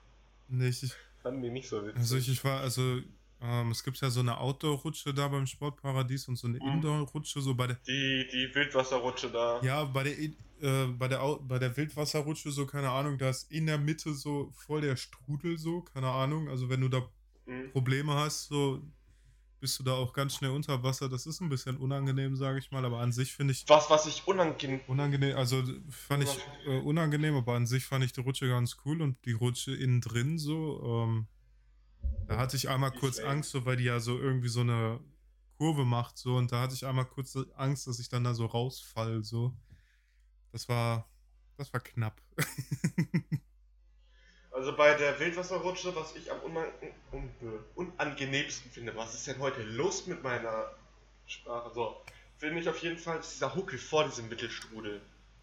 Speaker 2: Nicht. Ich,
Speaker 1: Fanden die nicht so witzig.
Speaker 2: Also ich, ich war, also ähm, es gibt ja so eine Outdoor-Rutsche da beim Sportparadies und so eine mhm. Indoor-Rutsche so bei der.
Speaker 1: Die, die Wildwasserrutsche da.
Speaker 2: Ja, bei der äh, bei der bei der Wildwasserrutsche so, keine Ahnung, da ist in der Mitte so voll der Strudel so, keine Ahnung. Also wenn du da mhm. Probleme hast, so bist du da auch ganz schnell unter Wasser. Das ist ein bisschen unangenehm, sage ich mal, aber an sich finde ich.
Speaker 1: Was, was ich unangenehm.
Speaker 2: Unangenehm, also fand ich äh, unangenehm, aber an sich fand ich die Rutsche ganz cool und die Rutsche innen drin so. Ähm, da hatte ich einmal kurz Angst, so, weil die ja so irgendwie so eine Kurve macht, so, und da hatte ich einmal kurz Angst, dass ich dann da so rausfall, so. Das war, das war knapp.
Speaker 1: also bei der Wildwasserrutsche, was ich am unang un unangenehmsten finde, was ist denn heute los mit meiner Sprache? So, finde ich auf jeden Fall dieser Huckel vor diesem Mittelstrudel.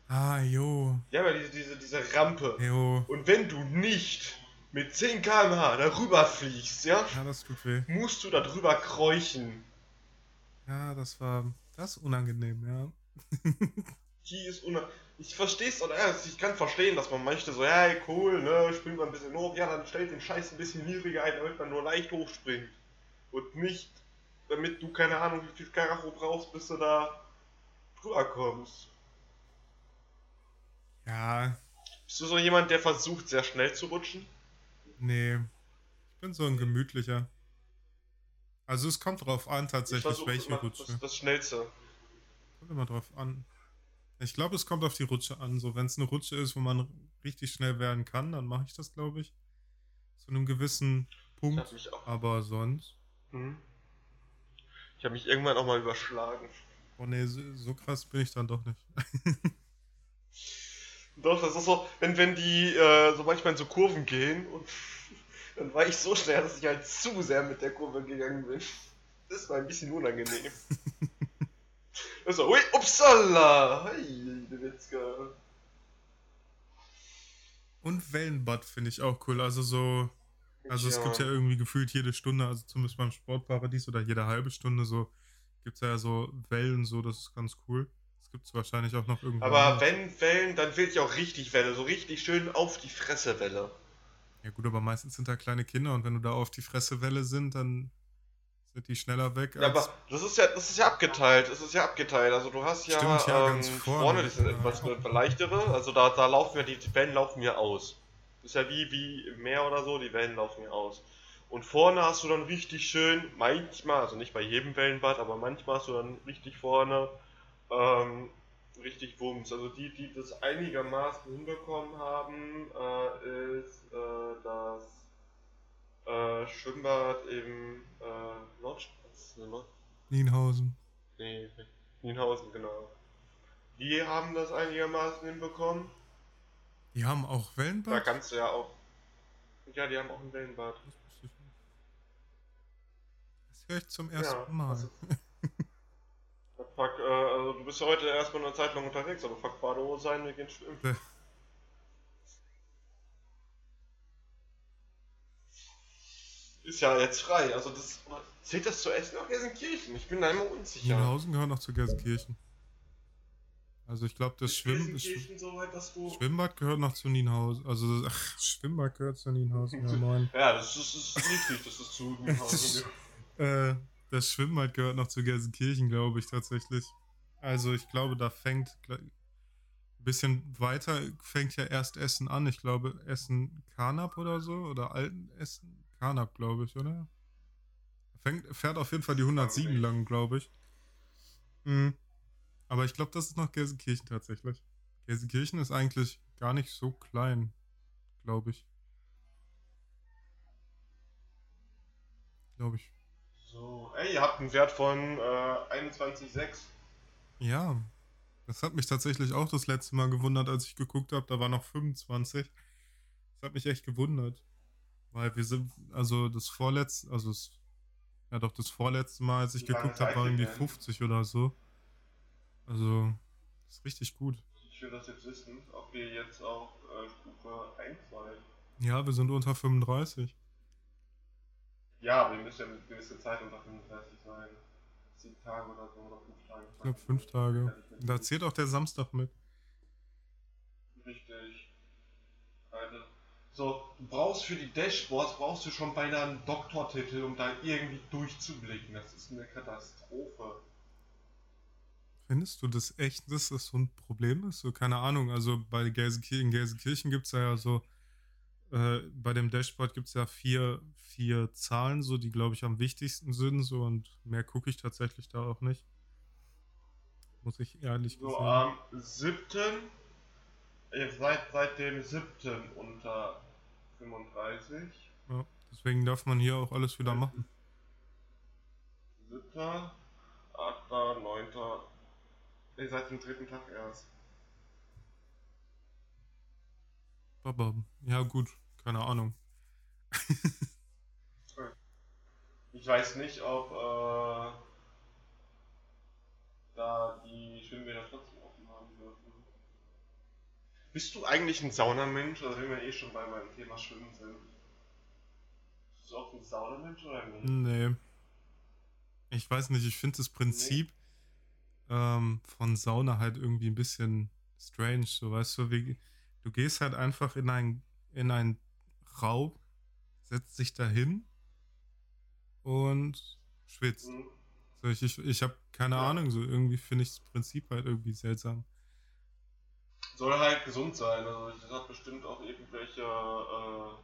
Speaker 2: Ah, jo.
Speaker 1: Ja, aber diese, diese, diese Rampe.
Speaker 2: Jo.
Speaker 1: Und wenn du nicht mit 10 km/h darüber fliegst, ja?
Speaker 2: Ja, das tut weh.
Speaker 1: Musst du da drüber kräuchen.
Speaker 2: Ja, das war. Das ist unangenehm, ja.
Speaker 1: Die ist unangenehm. Ich versteh's oder ja, ich kann verstehen, dass man möchte so, ja, cool, ne, springt man ein bisschen hoch, ja, dann stellt den Scheiß ein bisschen niedriger ein, damit man nur leicht hochspringt. Und nicht, damit du keine Ahnung, wie viel Karacho brauchst, bis du da drüber kommst.
Speaker 2: Ja.
Speaker 1: Bist du so jemand, der versucht, sehr schnell zu rutschen?
Speaker 2: Nee. Ich bin so ein gemütlicher. Also es kommt drauf an tatsächlich, welche Rutsche. Das,
Speaker 1: das Schnellste.
Speaker 2: Kommt immer drauf an. Ich glaube, es kommt auf die Rutsche an. So, wenn es eine Rutsche ist, wo man richtig schnell werden kann, dann mache ich das, glaube ich. Zu einem gewissen Punkt. Aber sonst.
Speaker 1: Hm. Ich habe mich irgendwann auch mal überschlagen.
Speaker 2: Oh nee, so, so krass bin ich dann doch nicht.
Speaker 1: Doch, das ist so, wenn, wenn die äh, so manchmal in so Kurven gehen und dann war ich so schnell, dass ich halt zu sehr mit der Kurve gegangen bin. Das war ein bisschen unangenehm. das war, ui, upsala! Hey, der.
Speaker 2: Und Wellenbad finde ich auch cool. Also so, also ja. es gibt ja irgendwie gefühlt jede Stunde, also zumindest beim Sportparadies oder jede halbe Stunde so, gibt es ja so Wellen, so, das ist ganz cool gibt es wahrscheinlich auch noch irgendwo.
Speaker 1: Aber wenn Wellen, dann will ich auch richtig Welle, so richtig schön auf die Fresse Welle.
Speaker 2: Ja gut, aber meistens sind da kleine Kinder und wenn du da auf die Fresse Welle sind, dann sind die schneller weg.
Speaker 1: Ja, aber das ist ja, das ist ja abgeteilt. Es ist ja abgeteilt. Also du hast ja,
Speaker 2: Stimmt, ja ähm, vorne,
Speaker 1: vorne die sind ja. etwas leichtere. Also da, da laufen ja die, die Wellen laufen ja aus. Das ist ja wie, wie im Meer oder so, die Wellen laufen ja aus. Und vorne hast du dann richtig schön, manchmal, also nicht bei jedem Wellenbad, aber manchmal hast du dann richtig vorne ähm, richtig Wumms. Also die, die das einigermaßen hinbekommen haben, äh, ist äh, das äh, Schwimmbad im äh, Nordstraße, ne?
Speaker 2: Nienhausen.
Speaker 1: Nee, Nienhausen, genau. Die haben das einigermaßen hinbekommen.
Speaker 2: Die haben auch Wellenbad?
Speaker 1: Da kannst du ja auch. Ja, die haben auch ein Wellenbad.
Speaker 2: Das höre ich zum ersten ja, Mal. Also
Speaker 1: Fuck, äh, also du bist ja heute erstmal eine Zeit lang unterwegs, aber fuck Badehose sein, wir gehen schwimmen. Ja. ist ja jetzt frei. Also das zählt das zu Essen nach Gelsenkirchen? Ich bin da immer unsicher.
Speaker 2: Nienhausen gehört noch zu Gelsenkirchen. Also ich glaube, das Schwimm
Speaker 1: so
Speaker 2: Schwimmbad gehört noch zu Nienhausen. Also ach, Schwimmbad gehört zu Nienhausen. Ja, moin.
Speaker 1: ja das, ist, das ist richtig, das ist zu Nienhausen.
Speaker 2: äh, das Schwimmbad gehört noch zu Gelsenkirchen, glaube ich tatsächlich. Also ich glaube, da fängt ein bisschen weiter fängt ja erst Essen an. Ich glaube, Essen Karnap oder so oder Alten Essen Karnap, glaube ich, oder? Fängt, fährt auf jeden Fall die 107 lang, glaube ich. Mhm. Aber ich glaube, das ist noch Gelsenkirchen tatsächlich. Gelsenkirchen ist eigentlich gar nicht so klein, glaube ich. Glaube ich.
Speaker 1: So, ey, ihr habt einen Wert von äh, 21,6.
Speaker 2: Ja, das hat mich tatsächlich auch das letzte Mal gewundert, als ich geguckt habe. Da war noch 25. Das hat mich echt gewundert. Weil wir sind, also das vorletzte, also das, ja doch, das vorletzte Mal, als ich geguckt habe, war irgendwie 50 oder so. Also, das ist richtig gut.
Speaker 1: Ich will das jetzt wissen, ob wir jetzt auch äh, Stufe 1 seid.
Speaker 2: Ja, wir sind unter 35.
Speaker 1: Ja, aber wir müssen ja eine gewisse Zeit unter 35 sein. Sieben Tage oder so, oder fünf Tage.
Speaker 2: Ich glaube, fünf Tage. Da zählt auch der Samstag mit.
Speaker 1: Richtig. Also, so, du brauchst für die Dashboards, brauchst du schon beinahe einen Doktortitel, um da irgendwie durchzublicken. Das ist eine Katastrophe.
Speaker 2: Findest du das echt, dass das so ein Problem ist? So, keine Ahnung, also bei Gelsenkirchen, in Gelsenkirchen gibt es ja so, äh, bei dem Dashboard gibt es ja vier, vier Zahlen, so, die glaube ich am wichtigsten sind, so, und mehr gucke ich tatsächlich da auch nicht. Muss ich ehrlich
Speaker 1: so, am 7. Ihr seid seit dem 7. unter 35.
Speaker 2: Ja, deswegen darf man hier auch alles wieder machen.
Speaker 1: 7. 8. 9. Ihr seid im dritten Tag erst.
Speaker 2: Babam. Ja, gut, keine Ahnung.
Speaker 1: ich weiß nicht, ob äh, da die Schwimmbäder trotzdem offen haben dürfen. Bist du eigentlich ein Saunamensch, oder wenn wir eh schon bei meinem Thema Schwimmen sind? Bist du auch ein Saunamensch oder nicht?
Speaker 2: Nee. Ich weiß nicht, ich finde das Prinzip. Nee ähm, von Sauna halt irgendwie ein bisschen strange. So weißt du, wie, du gehst halt einfach in ein in einen Raum, setzt dich dahin und schwitzt. Mhm. So, ich ich, ich habe keine ja. Ahnung, so irgendwie finde ich das Prinzip halt irgendwie seltsam.
Speaker 1: Soll halt gesund sein, also das hat bestimmt auch irgendwelche äh,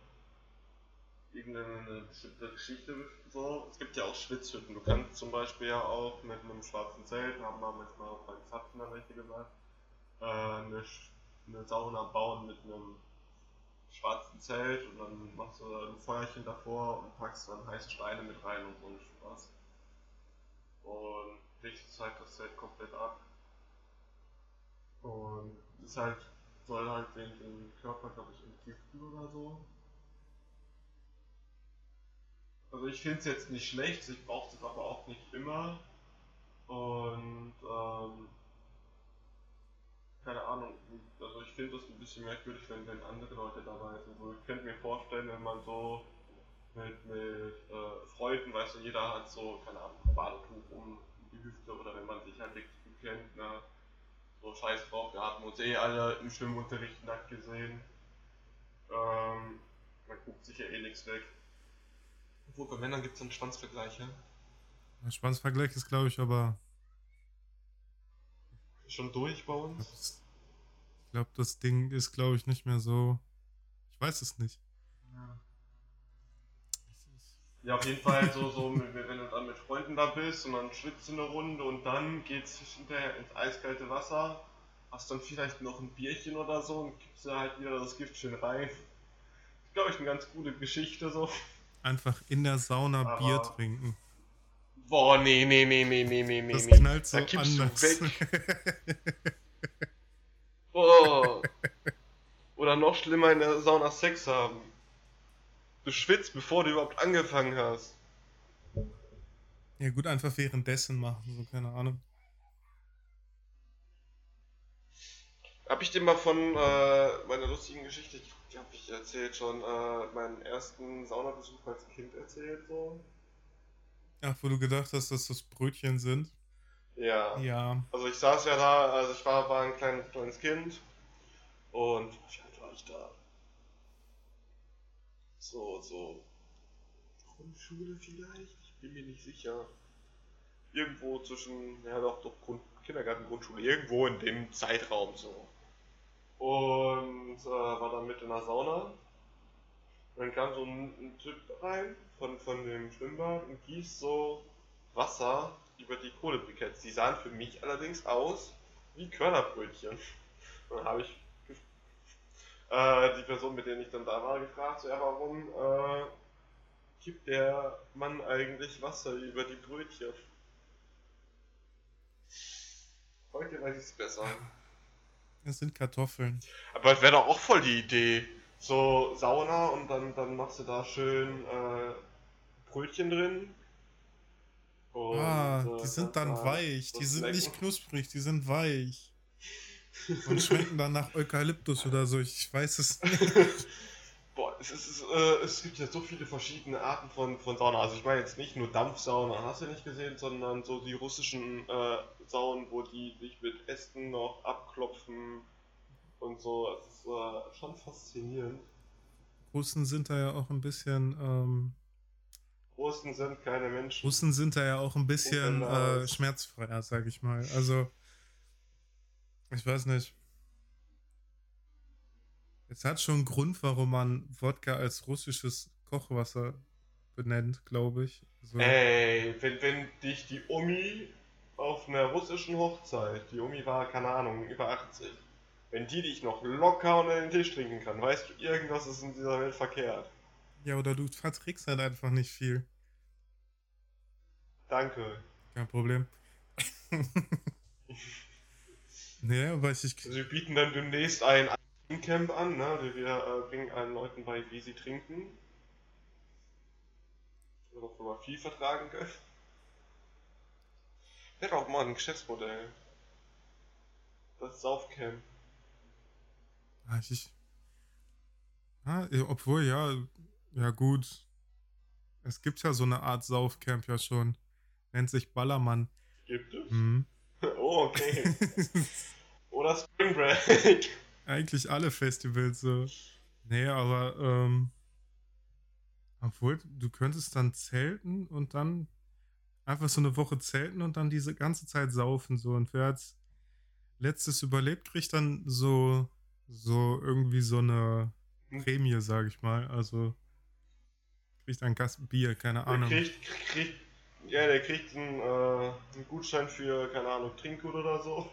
Speaker 1: irgendeine bestimmte Geschichte so. Es gibt ja auch Schwitzhütten. Du kannst zum Beispiel ja auch mit einem schwarzen Zelt, haben wir manchmal auch beim Zapfen dann richtig gesagt, äh, eine, eine Sauna bauen mit einem schwarzen Zelt und dann machst du ein Feuerchen davor und packst dann heiße Steine mit rein und so ein Spaß. Und richtest halt das Zelt komplett ab. Und es halt, soll halt den, den Körper, glaube ich, entgiften oder so. Also ich finde es jetzt nicht schlecht, ich brauche es aber auch nicht immer. Und ähm, keine Ahnung, also ich finde das ein bisschen merkwürdig, wenn, wenn andere Leute dabei sind. Also ich könnte mir vorstellen, wenn man so mit, mit äh, Freunden, weißt du, jeder hat so, keine Ahnung, ein Badetuch um die Hüfte oder wenn man sich halt wirklich gut kennt, ne, so scheiß drauf, wir hatten uns eh alle im Schwimmunterricht nackt gesehen. Ähm, man guckt sich ja eh nichts weg. Obwohl, bei Männern gibt es einen Schwanzvergleich, ja?
Speaker 2: Der Schwanzvergleich ist, glaube ich, aber.
Speaker 1: Schon durch bei uns?
Speaker 2: Ich glaube, das Ding ist, glaube ich, nicht mehr so. Ich weiß es nicht.
Speaker 1: Ja. Ja, auf jeden Fall so, so wenn du dann mit Freunden da bist und dann schwitzt du eine Runde und dann geht's hinterher ins eiskalte Wasser, hast dann vielleicht noch ein Bierchen oder so und gibst da halt wieder das Gift schön rein. ist, glaube ich, eine ganz gute Geschichte so.
Speaker 2: Einfach in der Sauna Aber Bier trinken.
Speaker 1: Boah, nee, nee, nee, nee, nee, nee, nee.
Speaker 2: Das knallt so da kippst
Speaker 1: anders. du weg. Boah. Oder noch schlimmer in der Sauna Sex haben. Du schwitzt, bevor du überhaupt angefangen hast.
Speaker 2: Ja gut, einfach währenddessen machen, so keine Ahnung.
Speaker 1: Hab ich dir mal von äh, meiner lustigen Geschichte, die habe ich erzählt schon, äh, meinen ersten Saunabesuch als Kind erzählt so?
Speaker 2: Ach, wo du gedacht hast, dass das Brötchen sind?
Speaker 1: Ja.
Speaker 2: Ja.
Speaker 1: Also ich saß ja da, also ich war, war ein kleines, kleines Kind und wie alt war ich da? So, so. Grundschule vielleicht? Ich bin mir nicht sicher. Irgendwo zwischen, ja doch, doch Grund, Kindergarten, Grundschule, irgendwo in dem Zeitraum so. Und äh, war dann mit in der Sauna. Und dann kam so ein, ein Typ rein von, von dem Schwimmbad und gießt so Wasser über die Kohlebriketts. Die sahen für mich allerdings aus wie Körnerbrötchen. Und dann habe ich äh, die Person, mit der ich dann da war, gefragt, so, ja, warum äh, gibt der Mann eigentlich Wasser über die Brötchen? Heute weiß ich es besser.
Speaker 2: Es sind Kartoffeln.
Speaker 1: Aber es wäre doch auch voll die Idee. So Sauna und dann, dann machst du da schön äh, Brötchen drin.
Speaker 2: Und, ah, die äh, sind dann weich. Die sind nicht knusprig, die sind weich. Und schmecken dann nach Eukalyptus oder so. Ich weiß es nicht.
Speaker 1: Boah, es, ist, äh, es gibt ja so viele verschiedene Arten von, von Sauna. Also ich meine jetzt nicht nur Dampfsauna, hast du nicht gesehen, sondern so die russischen äh, Saunen, wo die sich mit Ästen noch abklopfen und so. Es ist äh, schon faszinierend.
Speaker 2: Russen sind da ja auch ein bisschen. Ähm,
Speaker 1: Russen sind keine Menschen.
Speaker 2: Russen sind da ja auch ein bisschen äh, schmerzfreier, sag ich mal. Also, ich weiß nicht. Es hat schon einen Grund, warum man Wodka als russisches Kochwasser benennt, glaube ich.
Speaker 1: So. Ey, wenn, wenn dich die Omi auf einer russischen Hochzeit, die Omi war, keine Ahnung, über 80, wenn die dich noch locker unter den Tisch trinken kann, weißt du, irgendwas ist in dieser Welt verkehrt.
Speaker 2: Ja, oder du verträgst halt einfach nicht viel.
Speaker 1: Danke.
Speaker 2: Kein Problem. naja, weiß ich.
Speaker 1: Also wir bieten dann demnächst ein Camp an, ne? Wir äh, bringen allen Leuten bei, wie sie trinken. Oder ob mal viel vertragen können. Wäre auch mal ein Geschäftsmodell. Das Saufcamp.
Speaker 2: Ah, ich. Ah, obwohl, ja, ja gut. Es gibt ja so eine Art Saufcamp ja schon. Nennt sich Ballermann.
Speaker 1: Gibt es? Mhm. oh, okay. Oder Spring Break
Speaker 2: eigentlich alle Festivals so. Nee, aber ähm, obwohl, du könntest dann zelten und dann einfach so eine Woche zelten und dann diese ganze Zeit saufen so. Und wer als letztes überlebt, kriegt dann so, so irgendwie so eine Prämie, sag ich mal. Also kriegt ein Gast Bier, keine Ahnung.
Speaker 1: Der kriegt, kriegt, ja, der kriegt einen, äh, einen Gutschein für, keine Ahnung, Trinkgut oder so.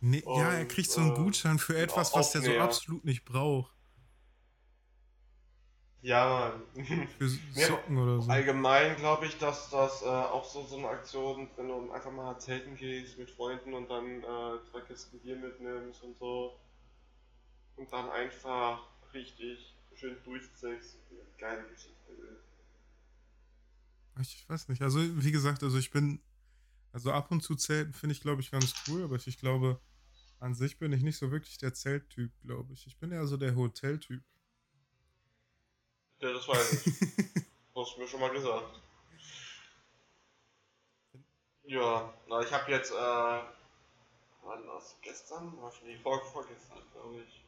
Speaker 2: Nee, und, ja, er kriegt so einen äh, Gutschein für etwas, was der so absolut nicht braucht.
Speaker 1: Ja, Mann.
Speaker 2: Für Socken nee, oder so.
Speaker 1: Allgemein glaube ich, dass das äh, auch so, so eine Aktion, wenn du einfach mal zelten gehst mit Freunden und dann äh, zwei Kisten Bier mitnimmst und so und dann einfach richtig schön durchziehst, geile Geschichte
Speaker 2: Ich weiß nicht. Also, wie gesagt, also ich bin. Also ab und zu zelten finde ich, glaube ich, ganz cool, aber ich glaube, an sich bin ich nicht so wirklich der Zelttyp, glaube ich. Ich bin eher so der Hoteltyp.
Speaker 1: Ja, das weiß ich. Hast du mir schon mal gesagt. Ja, na, ich habe jetzt, äh, wann das? Gestern? War schon die Vor vorgestern, glaube ich.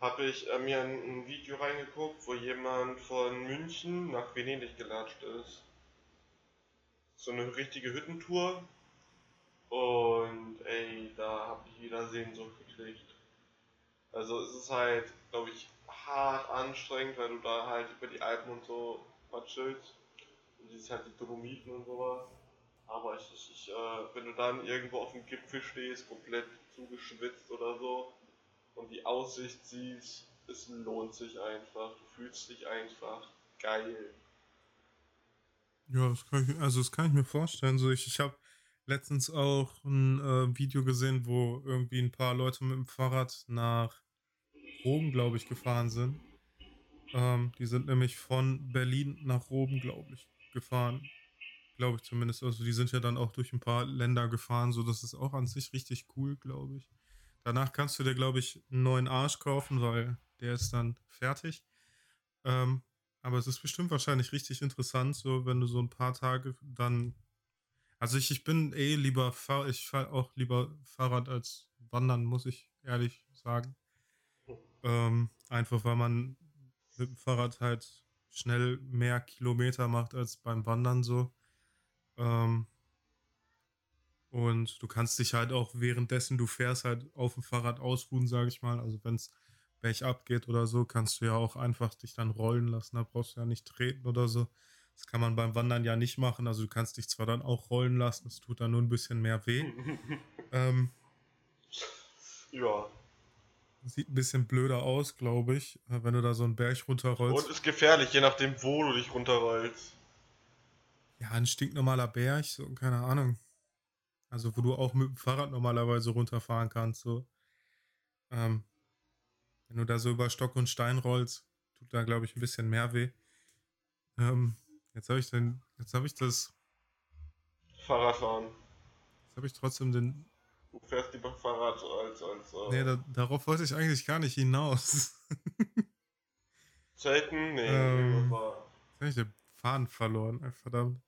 Speaker 1: Habe ich äh, mir ein, ein, Video reingeguckt, wo jemand von München nach Venedig gelatscht ist. So eine richtige Hüttentour und ey, da habe ich wieder Sehnsucht gekriegt. Also es ist halt, glaube ich, hart anstrengend, weil du da halt über die Alpen und so patschelst. Und siehst halt die Dolomiten und sowas. Aber ich, ich, ich äh, wenn du dann irgendwo auf dem Gipfel stehst, komplett zugeschwitzt oder so, und die Aussicht siehst, es lohnt sich einfach. Du fühlst dich einfach geil.
Speaker 2: Ja, das kann ich, also das kann ich mir vorstellen. So ich, ich habe letztens auch ein äh, Video gesehen, wo irgendwie ein paar Leute mit dem Fahrrad nach Rom, glaube ich, gefahren sind. Ähm, die sind nämlich von Berlin nach Rom, glaube ich, gefahren. Glaube ich zumindest. Also die sind ja dann auch durch ein paar Länder gefahren, so das ist auch an sich richtig cool, glaube ich. Danach kannst du dir, glaube ich, einen neuen Arsch kaufen, weil der ist dann fertig. Ähm, aber es ist bestimmt wahrscheinlich richtig interessant, so wenn du so ein paar Tage dann. Also ich, ich bin eh lieber, fahr, ich fahre auch lieber Fahrrad als Wandern, muss ich ehrlich sagen. Ähm, einfach weil man mit dem Fahrrad halt schnell mehr Kilometer macht als beim Wandern so. Ähm, und du kannst dich halt auch währenddessen du fährst halt auf dem Fahrrad ausruhen, sage ich mal. Also wenn es bergab geht oder so, kannst du ja auch einfach dich dann rollen lassen. Da brauchst du ja nicht treten oder so. Das kann man beim Wandern ja nicht machen. Also du kannst dich zwar dann auch rollen lassen, es tut dann nur ein bisschen mehr weh. ähm,
Speaker 1: ja.
Speaker 2: Sieht ein bisschen blöder aus, glaube ich, wenn du da so einen Berg runterrollst.
Speaker 1: Und ist gefährlich, je nachdem, wo du dich runterrollst.
Speaker 2: Ja, ein stinknormaler Berg, so, keine Ahnung. Also, wo du auch mit dem Fahrrad normalerweise runterfahren kannst, so. Ähm, wenn du da so über Stock und Stein rollst, tut da, glaube ich, ein bisschen mehr weh. Ähm, jetzt habe ich den, jetzt habe ich das
Speaker 1: Fahrradfahren.
Speaker 2: Jetzt habe ich trotzdem den.
Speaker 1: Du fährst lieber Fahrrad als. als
Speaker 2: äh nee, da, darauf wollte ich eigentlich gar nicht hinaus.
Speaker 1: Selten? Nee,
Speaker 2: ähm. Jetzt habe ich den Faden verloren, verdammt.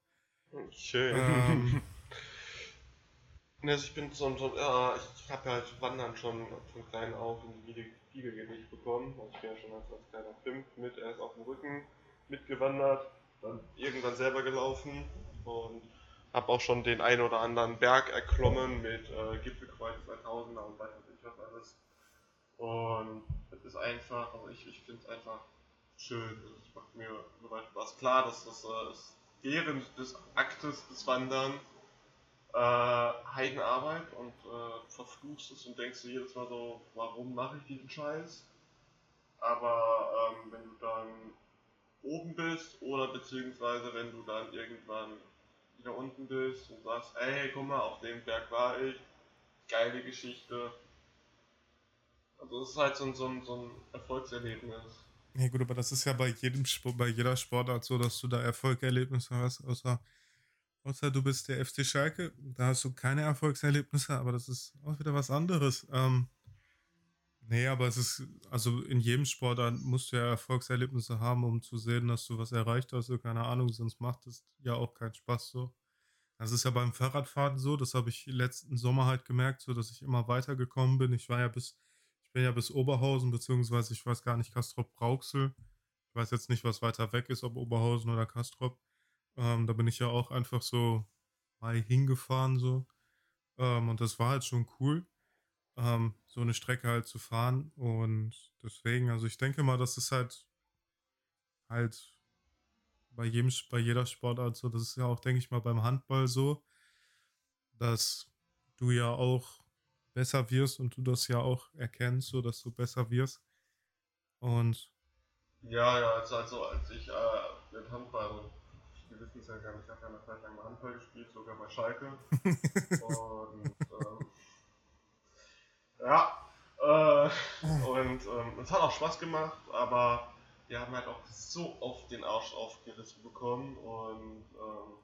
Speaker 1: Schön. Ähm, also ich bin so, so ja, ich habe halt Wandern schon von klein auf in die Wiege gelegt bekommen. Also ich bin ja schon als, als kleiner Fünf mit erst auf dem Rücken mitgewandert, dann irgendwann selber gelaufen und habe auch schon den einen oder anderen Berg erklommen mit äh, Gipfelkreuz 2000er und weiß nicht was alles. Und es ist einfach, also ich, ich finde es einfach schön. Also es macht mir soweit Spaß. Klar, dass das äh, während des Aktes des Wandern äh, Heidenarbeit und äh, verfluchst es und denkst du jedes Mal so, warum mache ich diesen Scheiß? Aber ähm, wenn du dann oben bist oder beziehungsweise wenn du dann irgendwann wieder unten bist und sagst, ey, guck mal, auf dem Berg war ich, geile Geschichte. Also es ist halt so ein, so ein, so ein Erfolgserlebnis.
Speaker 2: Ja gut, aber das ist ja bei jedem Sport, bei jeder Sportart so, dass du da Erfolgserlebnisse hast, außer Außer du bist der FC Schalke, da hast du keine Erfolgserlebnisse, aber das ist auch wieder was anderes. Ähm, nee, aber es ist, also in jedem Sport musst du ja Erfolgserlebnisse haben, um zu sehen, dass du was erreicht hast, so keine Ahnung, sonst macht es ja auch keinen Spaß so. Das ist ja beim Fahrradfahren so, das habe ich letzten Sommer halt gemerkt, so dass ich immer weitergekommen bin. Ich war ja bis, ich bin ja bis Oberhausen, beziehungsweise ich weiß gar nicht, Kastrop-Brauxel. Ich weiß jetzt nicht, was weiter weg ist, ob Oberhausen oder Kastrop. Ähm, da bin ich ja auch einfach so mal hingefahren so. Ähm, und das war halt schon cool, ähm, so eine Strecke halt zu fahren. Und deswegen, also ich denke mal, das ist halt halt bei jedem, bei jeder Sportart so. Das ist ja auch, denke ich mal, beim Handball so, dass du ja auch besser wirst und du das ja auch erkennst, so dass du besser wirst. Und
Speaker 1: ja, ja, also, also als ich äh, mit Handball die wissen es ja gar nicht, ich habe ja eine Zeit lang mal Handball gespielt, sogar bei Schalke. und ähm, ja, äh, und ähm, es hat auch Spaß gemacht, aber wir haben halt auch so oft den Arsch aufgerissen bekommen und ähm,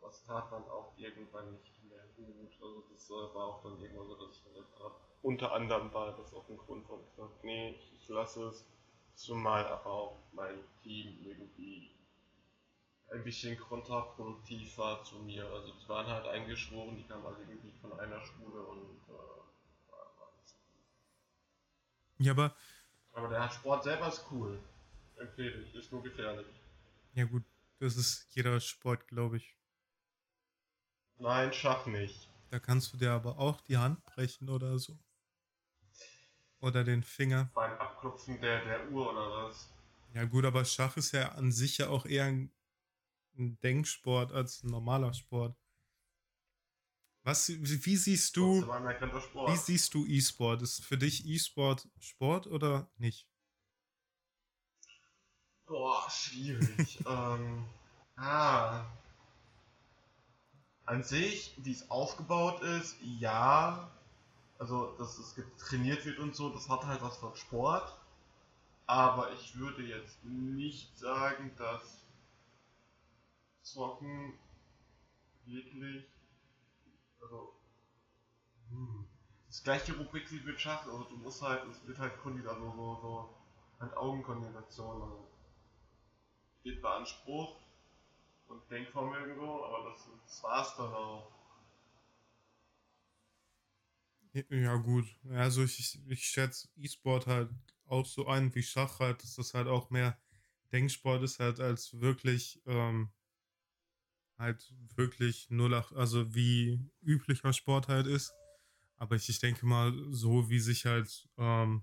Speaker 1: das tat dann auch irgendwann nicht mehr gut. Also das äh, war auch dann irgendwann so, dass ich gesagt habe, unter anderem war das auch ein Grund, warum ich gesagt habe, nee, ich, ich lasse es, zumal aber auch mein Team irgendwie ein bisschen kontraproduktiv war zu mir. Also die waren halt eingeschworen, die kamen alle irgendwie von einer Schule und äh, war, war
Speaker 2: Ja, aber.
Speaker 1: Aber der Sport selber ist cool. Empfehle ich, ist nur gefährlich.
Speaker 2: Ja gut, das ist jeder Sport, glaube ich.
Speaker 1: Nein, Schach nicht.
Speaker 2: Da kannst du dir aber auch die Hand brechen oder so. Oder den Finger.
Speaker 1: Beim Abklopfen der, der Uhr oder was?
Speaker 2: Ja gut, aber Schach ist ja an sich ja auch eher ein ein Denksport als ein normaler Sport. Was, wie siehst du, wie siehst du E-Sport? Ist für dich E-Sport Sport oder nicht?
Speaker 1: Boah, schwierig. ähm, ah. An sich, wie es aufgebaut ist, ja. Also, dass es trainiert wird und so, das hat halt was von Sport. Aber ich würde jetzt nicht sagen, dass Zocken wirklich, also, hm, das gleiche Rubrik wie mit Schach, also du musst halt, es wird halt also so, so Hand-Augen-Koordination, also wird beansprucht und Denkvermögen so, aber das, das war's dann auch.
Speaker 2: Ja, gut. Also ich, ich schätze E-Sport halt auch so ein wie Schach halt, dass das halt auch mehr Denksport ist halt als wirklich ähm, halt wirklich 08, also wie üblicher Sport halt ist. Aber ich, ich denke mal, so wie sich halt ähm,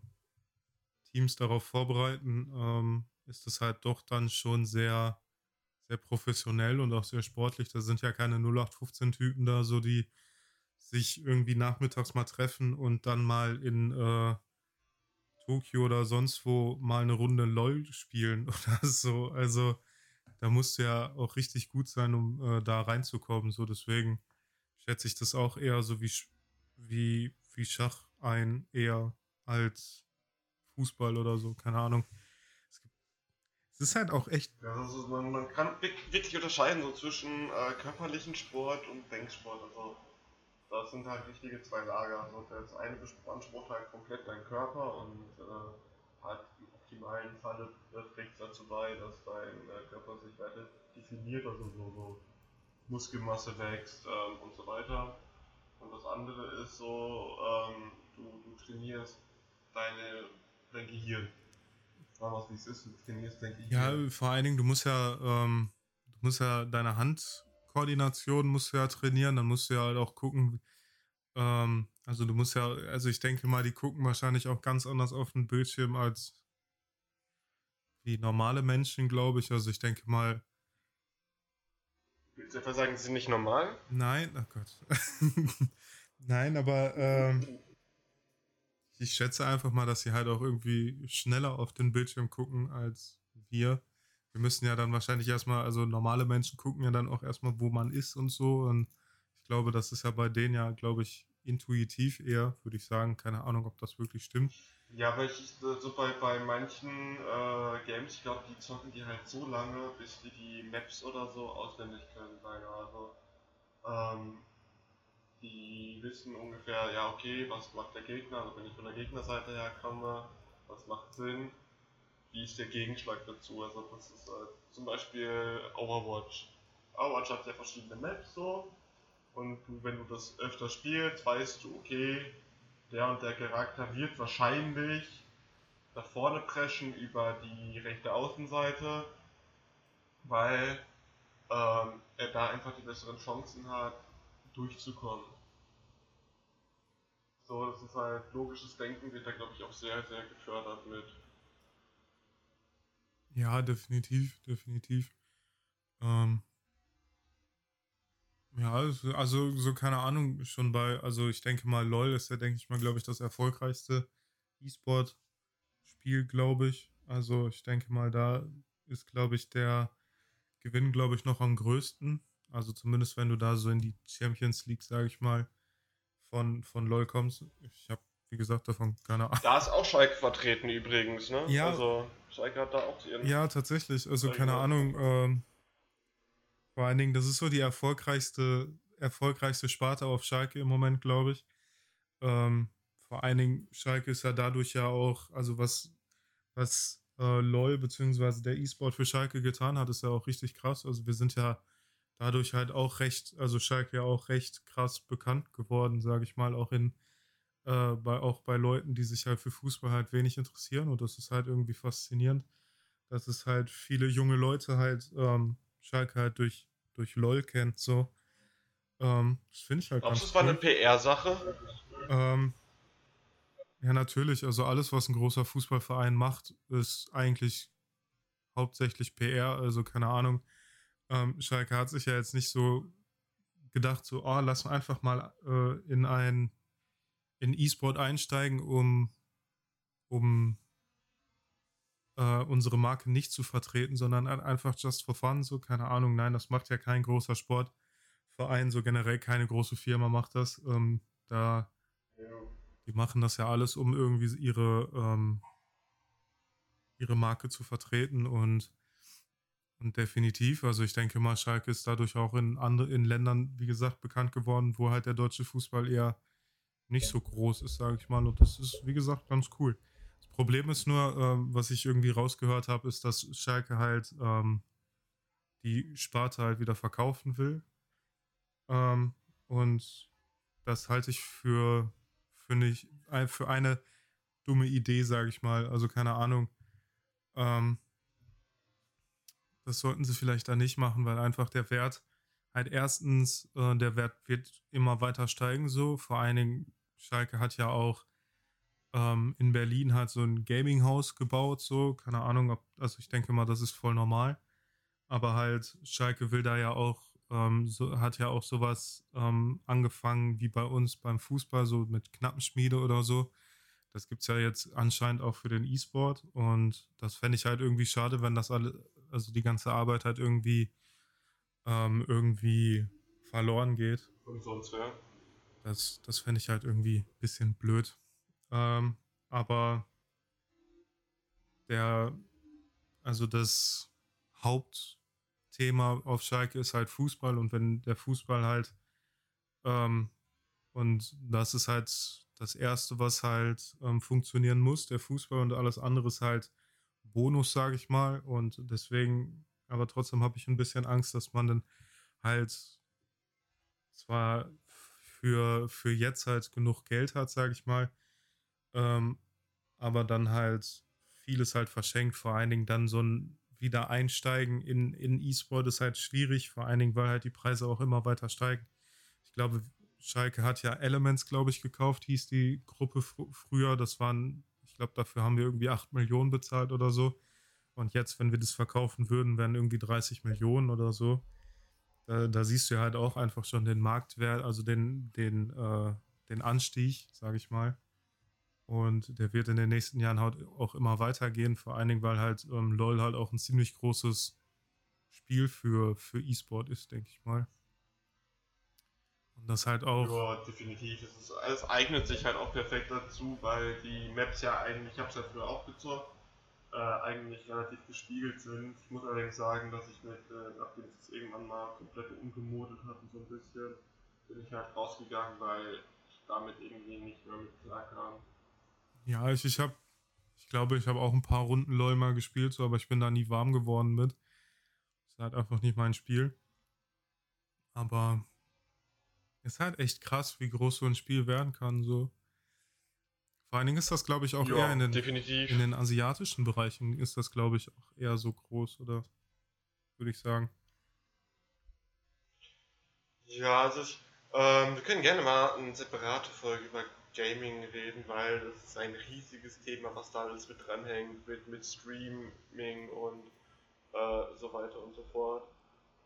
Speaker 2: Teams darauf vorbereiten, ähm, ist das halt doch dann schon sehr, sehr professionell und auch sehr sportlich. Da sind ja keine 0815-Typen da, so die sich irgendwie nachmittags mal treffen und dann mal in äh, Tokio oder sonst wo mal eine Runde LOL spielen oder so. Also da musst du ja auch richtig gut sein, um äh, da reinzukommen. So deswegen schätze ich das auch eher so wie, wie, wie Schach ein, eher als Fußball oder so, keine Ahnung. Es, gibt, es ist halt auch echt.
Speaker 1: Ja, also man, man kann wirklich unterscheiden so zwischen äh, körperlichen Sport und Denksport. Also das sind halt wichtige zwei Lager. Also das eine beansprucht halt komplett deinen Körper und äh, im optimalen Falle trägt dazu bei, dass dein äh, Körper sich weiter definiert, also so, so Muskelmasse wächst ähm, und so weiter. Und das andere ist so, ähm, du, du trainierst deine, dein Gehirn. Was wie es ist, du trainierst dein
Speaker 2: Gehirn. Ja, vor allen Dingen, du musst ja, ähm, du musst ja deine Hand Koordination musst du ja trainieren, dann musst du ja halt auch gucken, ähm, also du musst ja, also ich denke mal, die gucken wahrscheinlich auch ganz anders auf den Bildschirm als wie normale Menschen, glaube ich. Also ich denke mal.
Speaker 1: Willst du etwa sagen, sie sind nicht normal?
Speaker 2: Nein, oh Gott. Nein, aber ähm, ich schätze einfach mal, dass sie halt auch irgendwie schneller auf den Bildschirm gucken als wir wir müssen ja dann wahrscheinlich erstmal, also normale Menschen gucken ja dann auch erstmal, wo man ist und so. Und ich glaube, das ist ja bei denen ja, glaube ich, intuitiv eher, würde ich sagen. Keine Ahnung, ob das wirklich stimmt.
Speaker 1: Ja, aber ich, so bei, bei manchen äh, Games, ich glaube, die zocken die halt so lange, bis die die Maps oder so auswendig können, Also, ähm, die wissen ungefähr, ja, okay, was macht der Gegner, also wenn ich von der Gegnerseite her komme, was macht Sinn, wie ist der Gegenschlag dazu? Also das ist äh, zum Beispiel Overwatch. Overwatch hat ja verschiedene Maps so und du, wenn du das öfter spielst, weißt du, okay, der und der Charakter wird wahrscheinlich nach vorne preschen über die rechte Außenseite, weil ähm, er da einfach die besseren Chancen hat, durchzukommen. So, das ist halt logisches Denken, wird da glaube ich auch sehr, sehr gefördert mit.
Speaker 2: Ja, definitiv, definitiv. Ähm, ja, also, so keine Ahnung, schon bei, also ich denke mal, LOL ist ja, denke ich mal, glaube ich, das erfolgreichste E-Sport-Spiel, glaube ich. Also ich denke mal, da ist, glaube ich, der Gewinn, glaube ich, noch am größten. Also zumindest, wenn du da so in die Champions League, sage ich mal, von, von LOL kommst. Ich habe wie gesagt, davon keine Ahnung.
Speaker 1: Da ist auch Schalke vertreten übrigens, ne?
Speaker 2: Ja.
Speaker 1: Also Schalke hat da auch ihren.
Speaker 2: Ja, tatsächlich. Also keine Ahnung. Ähm, vor allen Dingen, das ist so die erfolgreichste, erfolgreichste Sparte auf Schalke im Moment, glaube ich. Ähm, vor allen Dingen, Schalke ist ja dadurch ja auch, also was, was äh, LOL bzw. der E-Sport für Schalke getan hat, ist ja auch richtig krass. Also wir sind ja dadurch halt auch recht, also Schalke ja auch recht krass bekannt geworden, sage ich mal, auch in äh, bei, auch bei Leuten, die sich halt für Fußball halt wenig interessieren. Und das ist halt irgendwie faszinierend, dass es halt viele junge Leute halt ähm, Schalke halt durch, durch LOL kennt. So. Ähm, das finde ich halt
Speaker 1: Glaubst du, es war eine PR-Sache?
Speaker 2: Ähm, ja, natürlich. Also alles, was ein großer Fußballverein macht, ist eigentlich hauptsächlich PR. Also keine Ahnung. Ähm, Schalke hat sich ja jetzt nicht so gedacht, so, oh, lass einfach mal äh, in ein in E-Sport einsteigen, um, um äh, unsere Marke nicht zu vertreten, sondern einfach just for fun, so, keine Ahnung, nein, das macht ja kein großer Sportverein, so generell keine große Firma macht das. Ähm, da, die machen das ja alles, um irgendwie ihre, ähm, ihre Marke zu vertreten und und definitiv, also ich denke mal, Schalke ist dadurch auch in, andere, in Ländern, wie gesagt, bekannt geworden, wo halt der deutsche Fußball eher nicht so groß ist, sage ich mal. Und das ist, wie gesagt, ganz cool. Problem ist nur, ähm, was ich irgendwie rausgehört habe, ist, dass Schalke halt ähm, die Sparte halt wieder verkaufen will. Ähm, und das halte ich für, für, nicht, für eine dumme Idee, sage ich mal. Also keine Ahnung. Ähm, das sollten sie vielleicht da nicht machen, weil einfach der Wert halt erstens, äh, der Wert wird immer weiter steigen so. Vor allen Dingen, Schalke hat ja auch ähm, in Berlin halt so ein Gaming-Haus gebaut, so. Keine Ahnung, ob, also ich denke mal, das ist voll normal. Aber halt, Schalke will da ja auch, ähm, so, hat ja auch sowas ähm, angefangen wie bei uns beim Fußball, so mit Knappenschmiede oder so. Das gibt es ja jetzt anscheinend auch für den E-Sport und das fände ich halt irgendwie schade, wenn das alle, also die ganze Arbeit halt irgendwie ähm, irgendwie verloren geht.
Speaker 1: Umsonst, ja.
Speaker 2: Das, das fände ich halt irgendwie ein bisschen blöd. Ähm, aber der, also das Hauptthema auf Schalke ist halt Fußball und wenn der Fußball halt ähm, und das ist halt das Erste, was halt ähm, funktionieren muss, der Fußball und alles andere ist halt Bonus, sage ich mal. Und deswegen, aber trotzdem habe ich ein bisschen Angst, dass man dann halt zwar für, für jetzt halt genug Geld hat, sage ich mal, ähm, aber dann halt vieles halt verschenkt. Vor allen Dingen dann so ein Wiedereinsteigen in, in E-Sport ist halt schwierig, vor allen Dingen, weil halt die Preise auch immer weiter steigen. Ich glaube, Schalke hat ja Elements, glaube ich, gekauft, hieß die Gruppe fr früher. Das waren ich glaube, dafür haben wir irgendwie 8 Millionen bezahlt oder so. Und jetzt, wenn wir das verkaufen würden, wären irgendwie 30 Millionen oder so. Da, da siehst du ja halt auch einfach schon den Marktwert, also den, den, äh, den Anstieg, sage ich mal. Und der wird in den nächsten Jahren halt auch immer weitergehen, vor allen Dingen, weil halt ähm, LOL halt auch ein ziemlich großes Spiel für, für E-Sport ist, denke ich mal. Und das halt auch.
Speaker 1: Ja, definitiv. Es, ist, es eignet sich halt auch perfekt dazu, weil die Maps ja eigentlich, ich habe es ja früher auch gezockt, äh, eigentlich relativ gespiegelt sind. Ich muss allerdings sagen, dass ich mit, äh, nachdem es irgendwann mal komplett umgemodet hatten, so ein bisschen, bin ich halt rausgegangen, weil ich damit irgendwie nicht mehr mit klarkam.
Speaker 2: Ja, ich, ich habe, ich glaube, ich habe auch ein paar Runden LOL mal gespielt, so, aber ich bin da nie warm geworden mit. Das ist halt einfach nicht mein Spiel. Aber ist halt echt krass, wie groß so ein Spiel werden kann. So. Vor allen Dingen ist das, glaube ich, auch ja, eher in den,
Speaker 1: definitiv.
Speaker 2: in den asiatischen Bereichen ist das, glaube ich, auch eher so groß, oder würde ich sagen.
Speaker 1: Ja, also ich, ähm, wir können gerne mal eine separate Folge über Gaming reden, weil das ist ein riesiges Thema, was da alles mit dranhängt, mit, mit Streaming und äh, so weiter und so fort.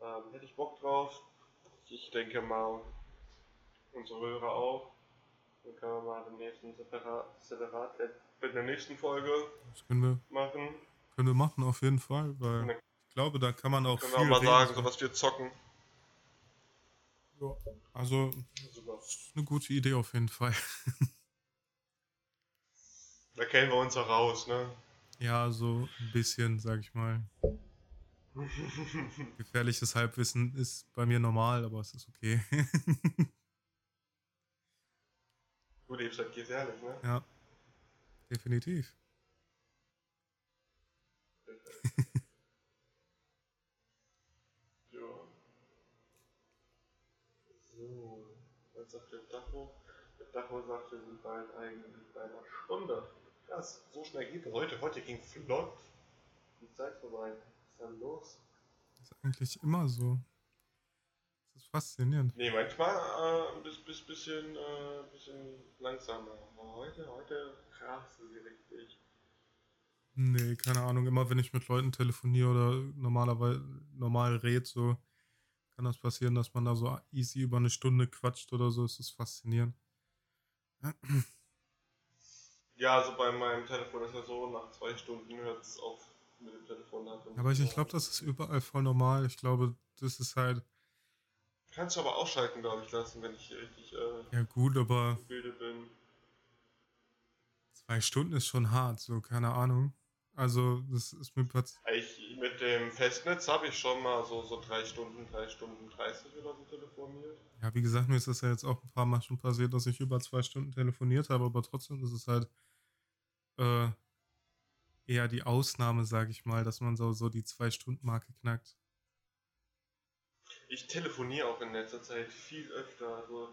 Speaker 1: Ähm, hätte ich Bock drauf. Ich denke mal, unsere Hörer auch. Dann können wir mal den nächsten separat, separat mit der nächsten Folge
Speaker 2: das können wir,
Speaker 1: machen.
Speaker 2: Können wir machen, auf jeden Fall, weil ich glaube, da kann man auch
Speaker 1: können viel wir auch mal reden, sagen, so was wir zocken.
Speaker 2: Ja, also Super. eine gute Idee auf jeden Fall.
Speaker 1: da kennen wir uns auch raus, ne?
Speaker 2: Ja, so ein bisschen, sag ich mal. Gefährliches Halbwissen ist bei mir normal, aber es ist okay.
Speaker 1: Du lebst halt gefährlich, ne?
Speaker 2: Ja. Definitiv.
Speaker 1: Was sagt der Dacho? Der Dacho sagt, wir sind bald eigentlich bei einer Stunde. Krass, so schnell geht es heute. Heute ging flott. Die Zeit vorbei. Was ist dann los?
Speaker 2: Das ist eigentlich immer so ist faszinierend.
Speaker 1: Nee, manchmal äh, ein bis, bis, bisschen, äh, bisschen langsamer. Aber heute, heute krass sie richtig.
Speaker 2: Nee, keine Ahnung. Immer wenn ich mit Leuten telefoniere oder normalerweise normal rede, so kann das passieren, dass man da so easy über eine Stunde quatscht oder so. Es ist faszinierend.
Speaker 1: Ja, also bei meinem Telefon ist ja so, nach zwei Stunden hört es auf mit dem Telefon.
Speaker 2: Aber ich, ich glaube, das ist überall voll normal. Ich glaube, das ist halt
Speaker 1: Kannst du aber ausschalten, glaube ich, lassen, wenn ich richtig äh,
Speaker 2: ja, gut, aber
Speaker 1: gebildet bin.
Speaker 2: Zwei Stunden ist schon hart, so, keine Ahnung. Also, das ist mir
Speaker 1: plötzlich. Ich, mit dem Festnetz habe ich schon mal so, so drei Stunden, drei Stunden 30 oder so telefoniert.
Speaker 2: Ja, wie gesagt, mir ist das ja jetzt auch ein paar Mal schon passiert, dass ich über zwei Stunden telefoniert habe, aber trotzdem ist es halt äh, eher die Ausnahme, sage ich mal, dass man so, so die Zwei-Stunden-Marke knackt.
Speaker 1: Ich telefoniere auch in letzter Zeit viel öfter. Also,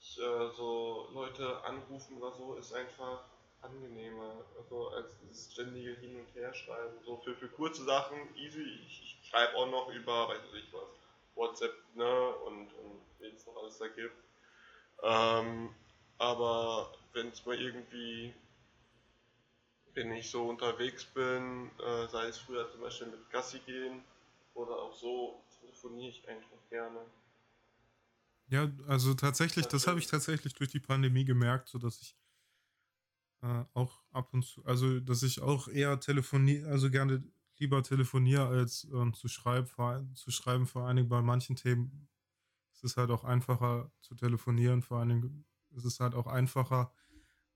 Speaker 1: ich, äh, so Leute anrufen oder so ist einfach angenehmer, also als dieses ständige Hin- und Herschreiben. So für, für kurze Sachen easy. Ich, ich schreibe auch noch über, weiß ich was, WhatsApp, ne, und, und wie es noch alles da gibt. Ähm, aber wenn es mal irgendwie, wenn ich so unterwegs bin, äh, sei es früher zum Beispiel mit Gassi gehen oder auch so, telefoniere ich einfach gerne.
Speaker 2: Ja, also tatsächlich, das habe ich tatsächlich durch die Pandemie gemerkt, so dass ich äh, auch ab und zu, also dass ich auch eher telefoniere, also gerne lieber telefoniere als ähm, zu, schreiben, vor, zu schreiben. Vor allen Dingen bei manchen Themen ist es halt auch einfacher zu telefonieren. Vor allen Dingen ist es halt auch einfacher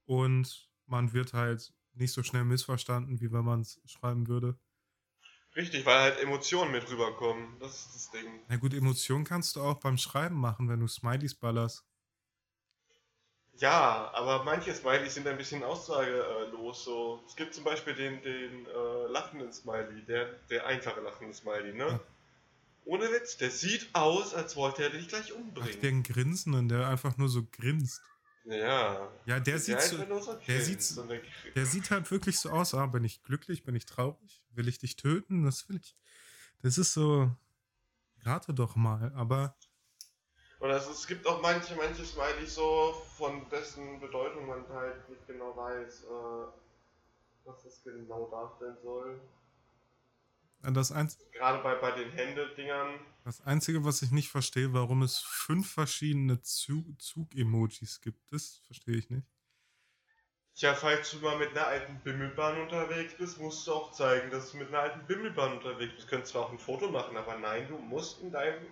Speaker 2: und man wird halt nicht so schnell missverstanden, wie wenn man es schreiben würde.
Speaker 1: Richtig, weil halt Emotionen mit rüberkommen. Das ist das Ding.
Speaker 2: Na gut, Emotionen kannst du auch beim Schreiben machen, wenn du Smileys ballerst.
Speaker 1: Ja, aber manche Smileys sind ein bisschen aussagelos. So. Es gibt zum Beispiel den, den äh, lachenden Smiley, der, der einfache lachende Smiley, ne? Ohne Witz, der sieht aus, als wollte er dich gleich umbringen.
Speaker 2: Ach, den Grinsenden, der einfach nur so grinst.
Speaker 1: Ja.
Speaker 2: Ja, der, der sieht so, der, sieht, so der sieht halt wirklich so aus, ah, bin ich glücklich, bin ich traurig, will ich dich töten, das will ich. Das ist so, rate doch mal, aber
Speaker 1: oder es, es gibt auch manche, manche Smileys so, von dessen Bedeutung man halt nicht genau weiß, äh, was das genau darstellen soll.
Speaker 2: Das Einz
Speaker 1: Gerade bei, bei den Hände-Dingern.
Speaker 2: Das Einzige, was ich nicht verstehe, warum es fünf verschiedene Zug-Emojis gibt, das verstehe ich nicht.
Speaker 1: Tja, falls du mal mit einer alten Bimmelbahn unterwegs bist, musst du auch zeigen, dass du mit einer alten Bimmelbahn unterwegs bist. Du könntest zwar auch ein Foto machen, aber nein, du musst in deinem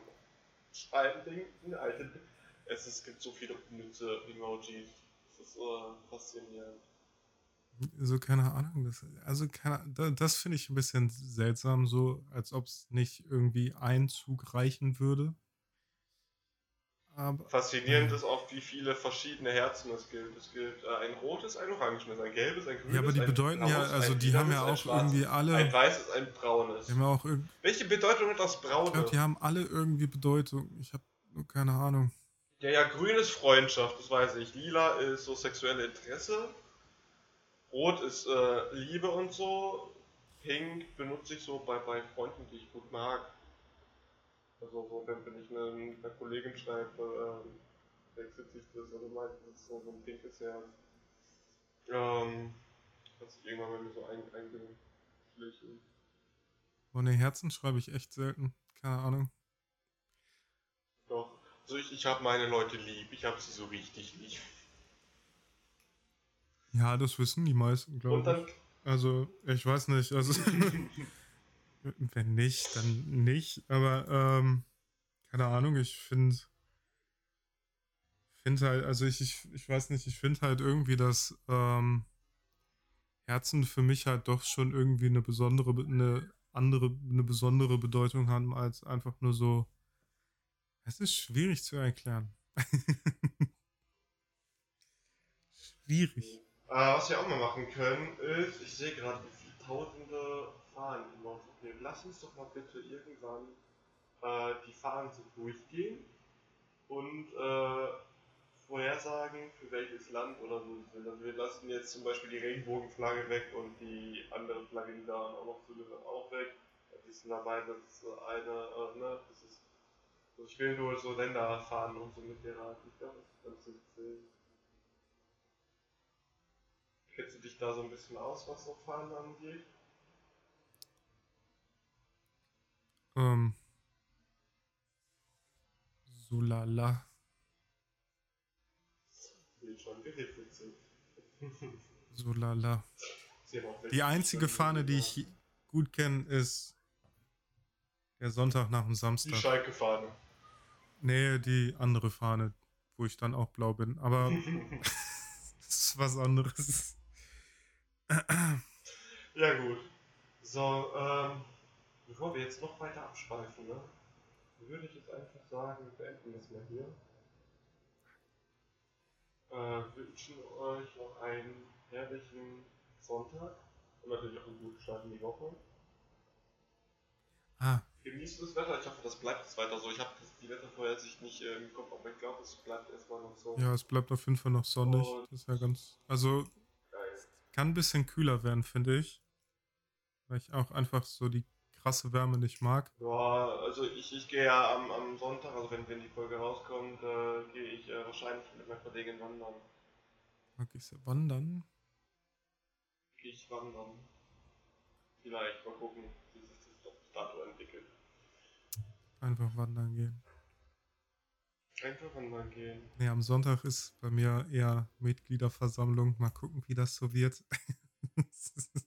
Speaker 1: Eine alte. Es, es gibt so viele unnütze Emojis. Das ist so faszinierend.
Speaker 2: So, keine Ahnung. Das, also, keine, das finde ich ein bisschen seltsam, so als ob es nicht irgendwie ein Zug reichen würde.
Speaker 1: Aber, Faszinierend äh, ist auch, wie viele verschiedene Herzen es gilt. Es gilt äh, ein rotes, ein orangenes, ein gelbes, ein grünes.
Speaker 2: Ja, aber die bedeuten blaues, ja, also die haben ja auch irgendwie alle.
Speaker 1: Ein weißes, ein braunes.
Speaker 2: Die haben auch
Speaker 1: Welche Bedeutung hat das braune? Ich
Speaker 2: glaube, die haben alle irgendwie Bedeutung. Ich habe nur keine Ahnung.
Speaker 1: Ja, ja, grün ist Freundschaft, das weiß ich. Lila ist so sexuelle Interesse. Rot ist äh, Liebe und so. Pink benutze ich so bei, bei Freunden, die ich gut mag. Also so, wenn, ich eine, eine Kollegin schreibe, ähm, wechselt sich das, also meistens so, so ein pinkes Herz. Ähm, hat sich irgendwann bei mir so ein, eingeschlichen.
Speaker 2: Ohne Herzen schreibe ich echt selten. Keine Ahnung.
Speaker 1: Doch. Also ich, ich habe meine Leute lieb. Ich habe sie so richtig lieb.
Speaker 2: Ja, das wissen die meisten, glaube ich. Also, ich weiß nicht. Also, Wenn nicht, dann nicht. Aber ähm, keine Ahnung, ich finde finde halt, also ich, ich, ich weiß nicht, ich finde halt irgendwie, dass ähm, Herzen für mich halt doch schon irgendwie eine besondere, eine andere, eine besondere Bedeutung haben als einfach nur so. Es ist schwierig zu erklären. schwierig.
Speaker 1: Äh, was wir auch mal machen können, ist, ich sehe gerade, wie viele tausende Fahnen immer aufnehmen. Lass uns doch mal bitte irgendwann äh, die Fahnen so durchgehen und äh, vorhersagen, für welches Land oder so. Also wir lassen jetzt zum Beispiel die Regenbogenflagge weg und die andere Flagge, die da auch noch zu gehört, auch weg. Die sind dabei, das ist eine, äh, ne, das ist, also ich will nur so Länderfahnen und so mit dir raten. Ich glaube, das ist ganz witzig. Kennst du dich da so ein bisschen aus, was so Fahnen angeht?
Speaker 2: Ähm. Sulala. Sulala. Die einzige Fahne, die ich gut kenne, ist der Sonntag nach dem Samstag.
Speaker 1: Die Schalke-Fahne.
Speaker 2: Nee, die andere Fahne, wo ich dann auch blau bin. Aber das ist was anderes.
Speaker 1: Ja gut. So, ähm, bevor wir jetzt noch weiter abschweifen, ne, würde ich jetzt einfach sagen, wir beenden das mal hier. Äh, wünschen euch noch einen herrlichen Sonntag und natürlich auch einen guten Start in die Woche. Ah. Genießt das Wetter, ich hoffe, das bleibt jetzt weiter so. Ich habe die Wettervorhersicht nicht äh, im Kopf, aber ich glaube, es bleibt erstmal noch so.
Speaker 2: Ja, es bleibt auf jeden Fall noch sonnig. Und das ist ja ganz. Also, geil. kann ein bisschen kühler werden, finde ich. Weil ich auch einfach so die krasse Wärme nicht mag.
Speaker 1: Ja, also ich, ich gehe ja am, am Sonntag, also wenn, wenn die Folge rauskommt, äh, gehe ich äh, wahrscheinlich mit meiner Kollegin wandern.
Speaker 2: Mag ich wandern?
Speaker 1: Gehe ich wandern. Vielleicht, mal gucken, wie sich das dato entwickelt.
Speaker 2: Einfach wandern gehen.
Speaker 1: Einfach wandern gehen.
Speaker 2: Nee, am Sonntag ist bei mir eher Mitgliederversammlung. Mal gucken, wie das so wird.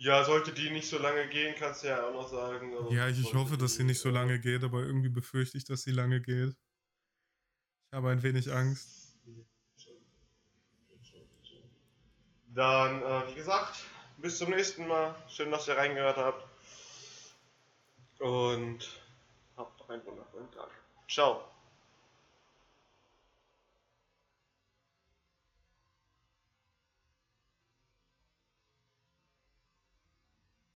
Speaker 1: Ja, sollte die nicht so lange gehen, kannst du ja auch noch sagen.
Speaker 2: Also ja, ich, ich hoffe, dass sie nicht so lange geht, aber irgendwie befürchte ich, dass sie lange geht. Ich habe ein wenig Angst.
Speaker 1: Dann, äh, wie gesagt, bis zum nächsten Mal. Schön, dass ihr reingehört habt. Und habt einen wundervollen Tag. Ciao.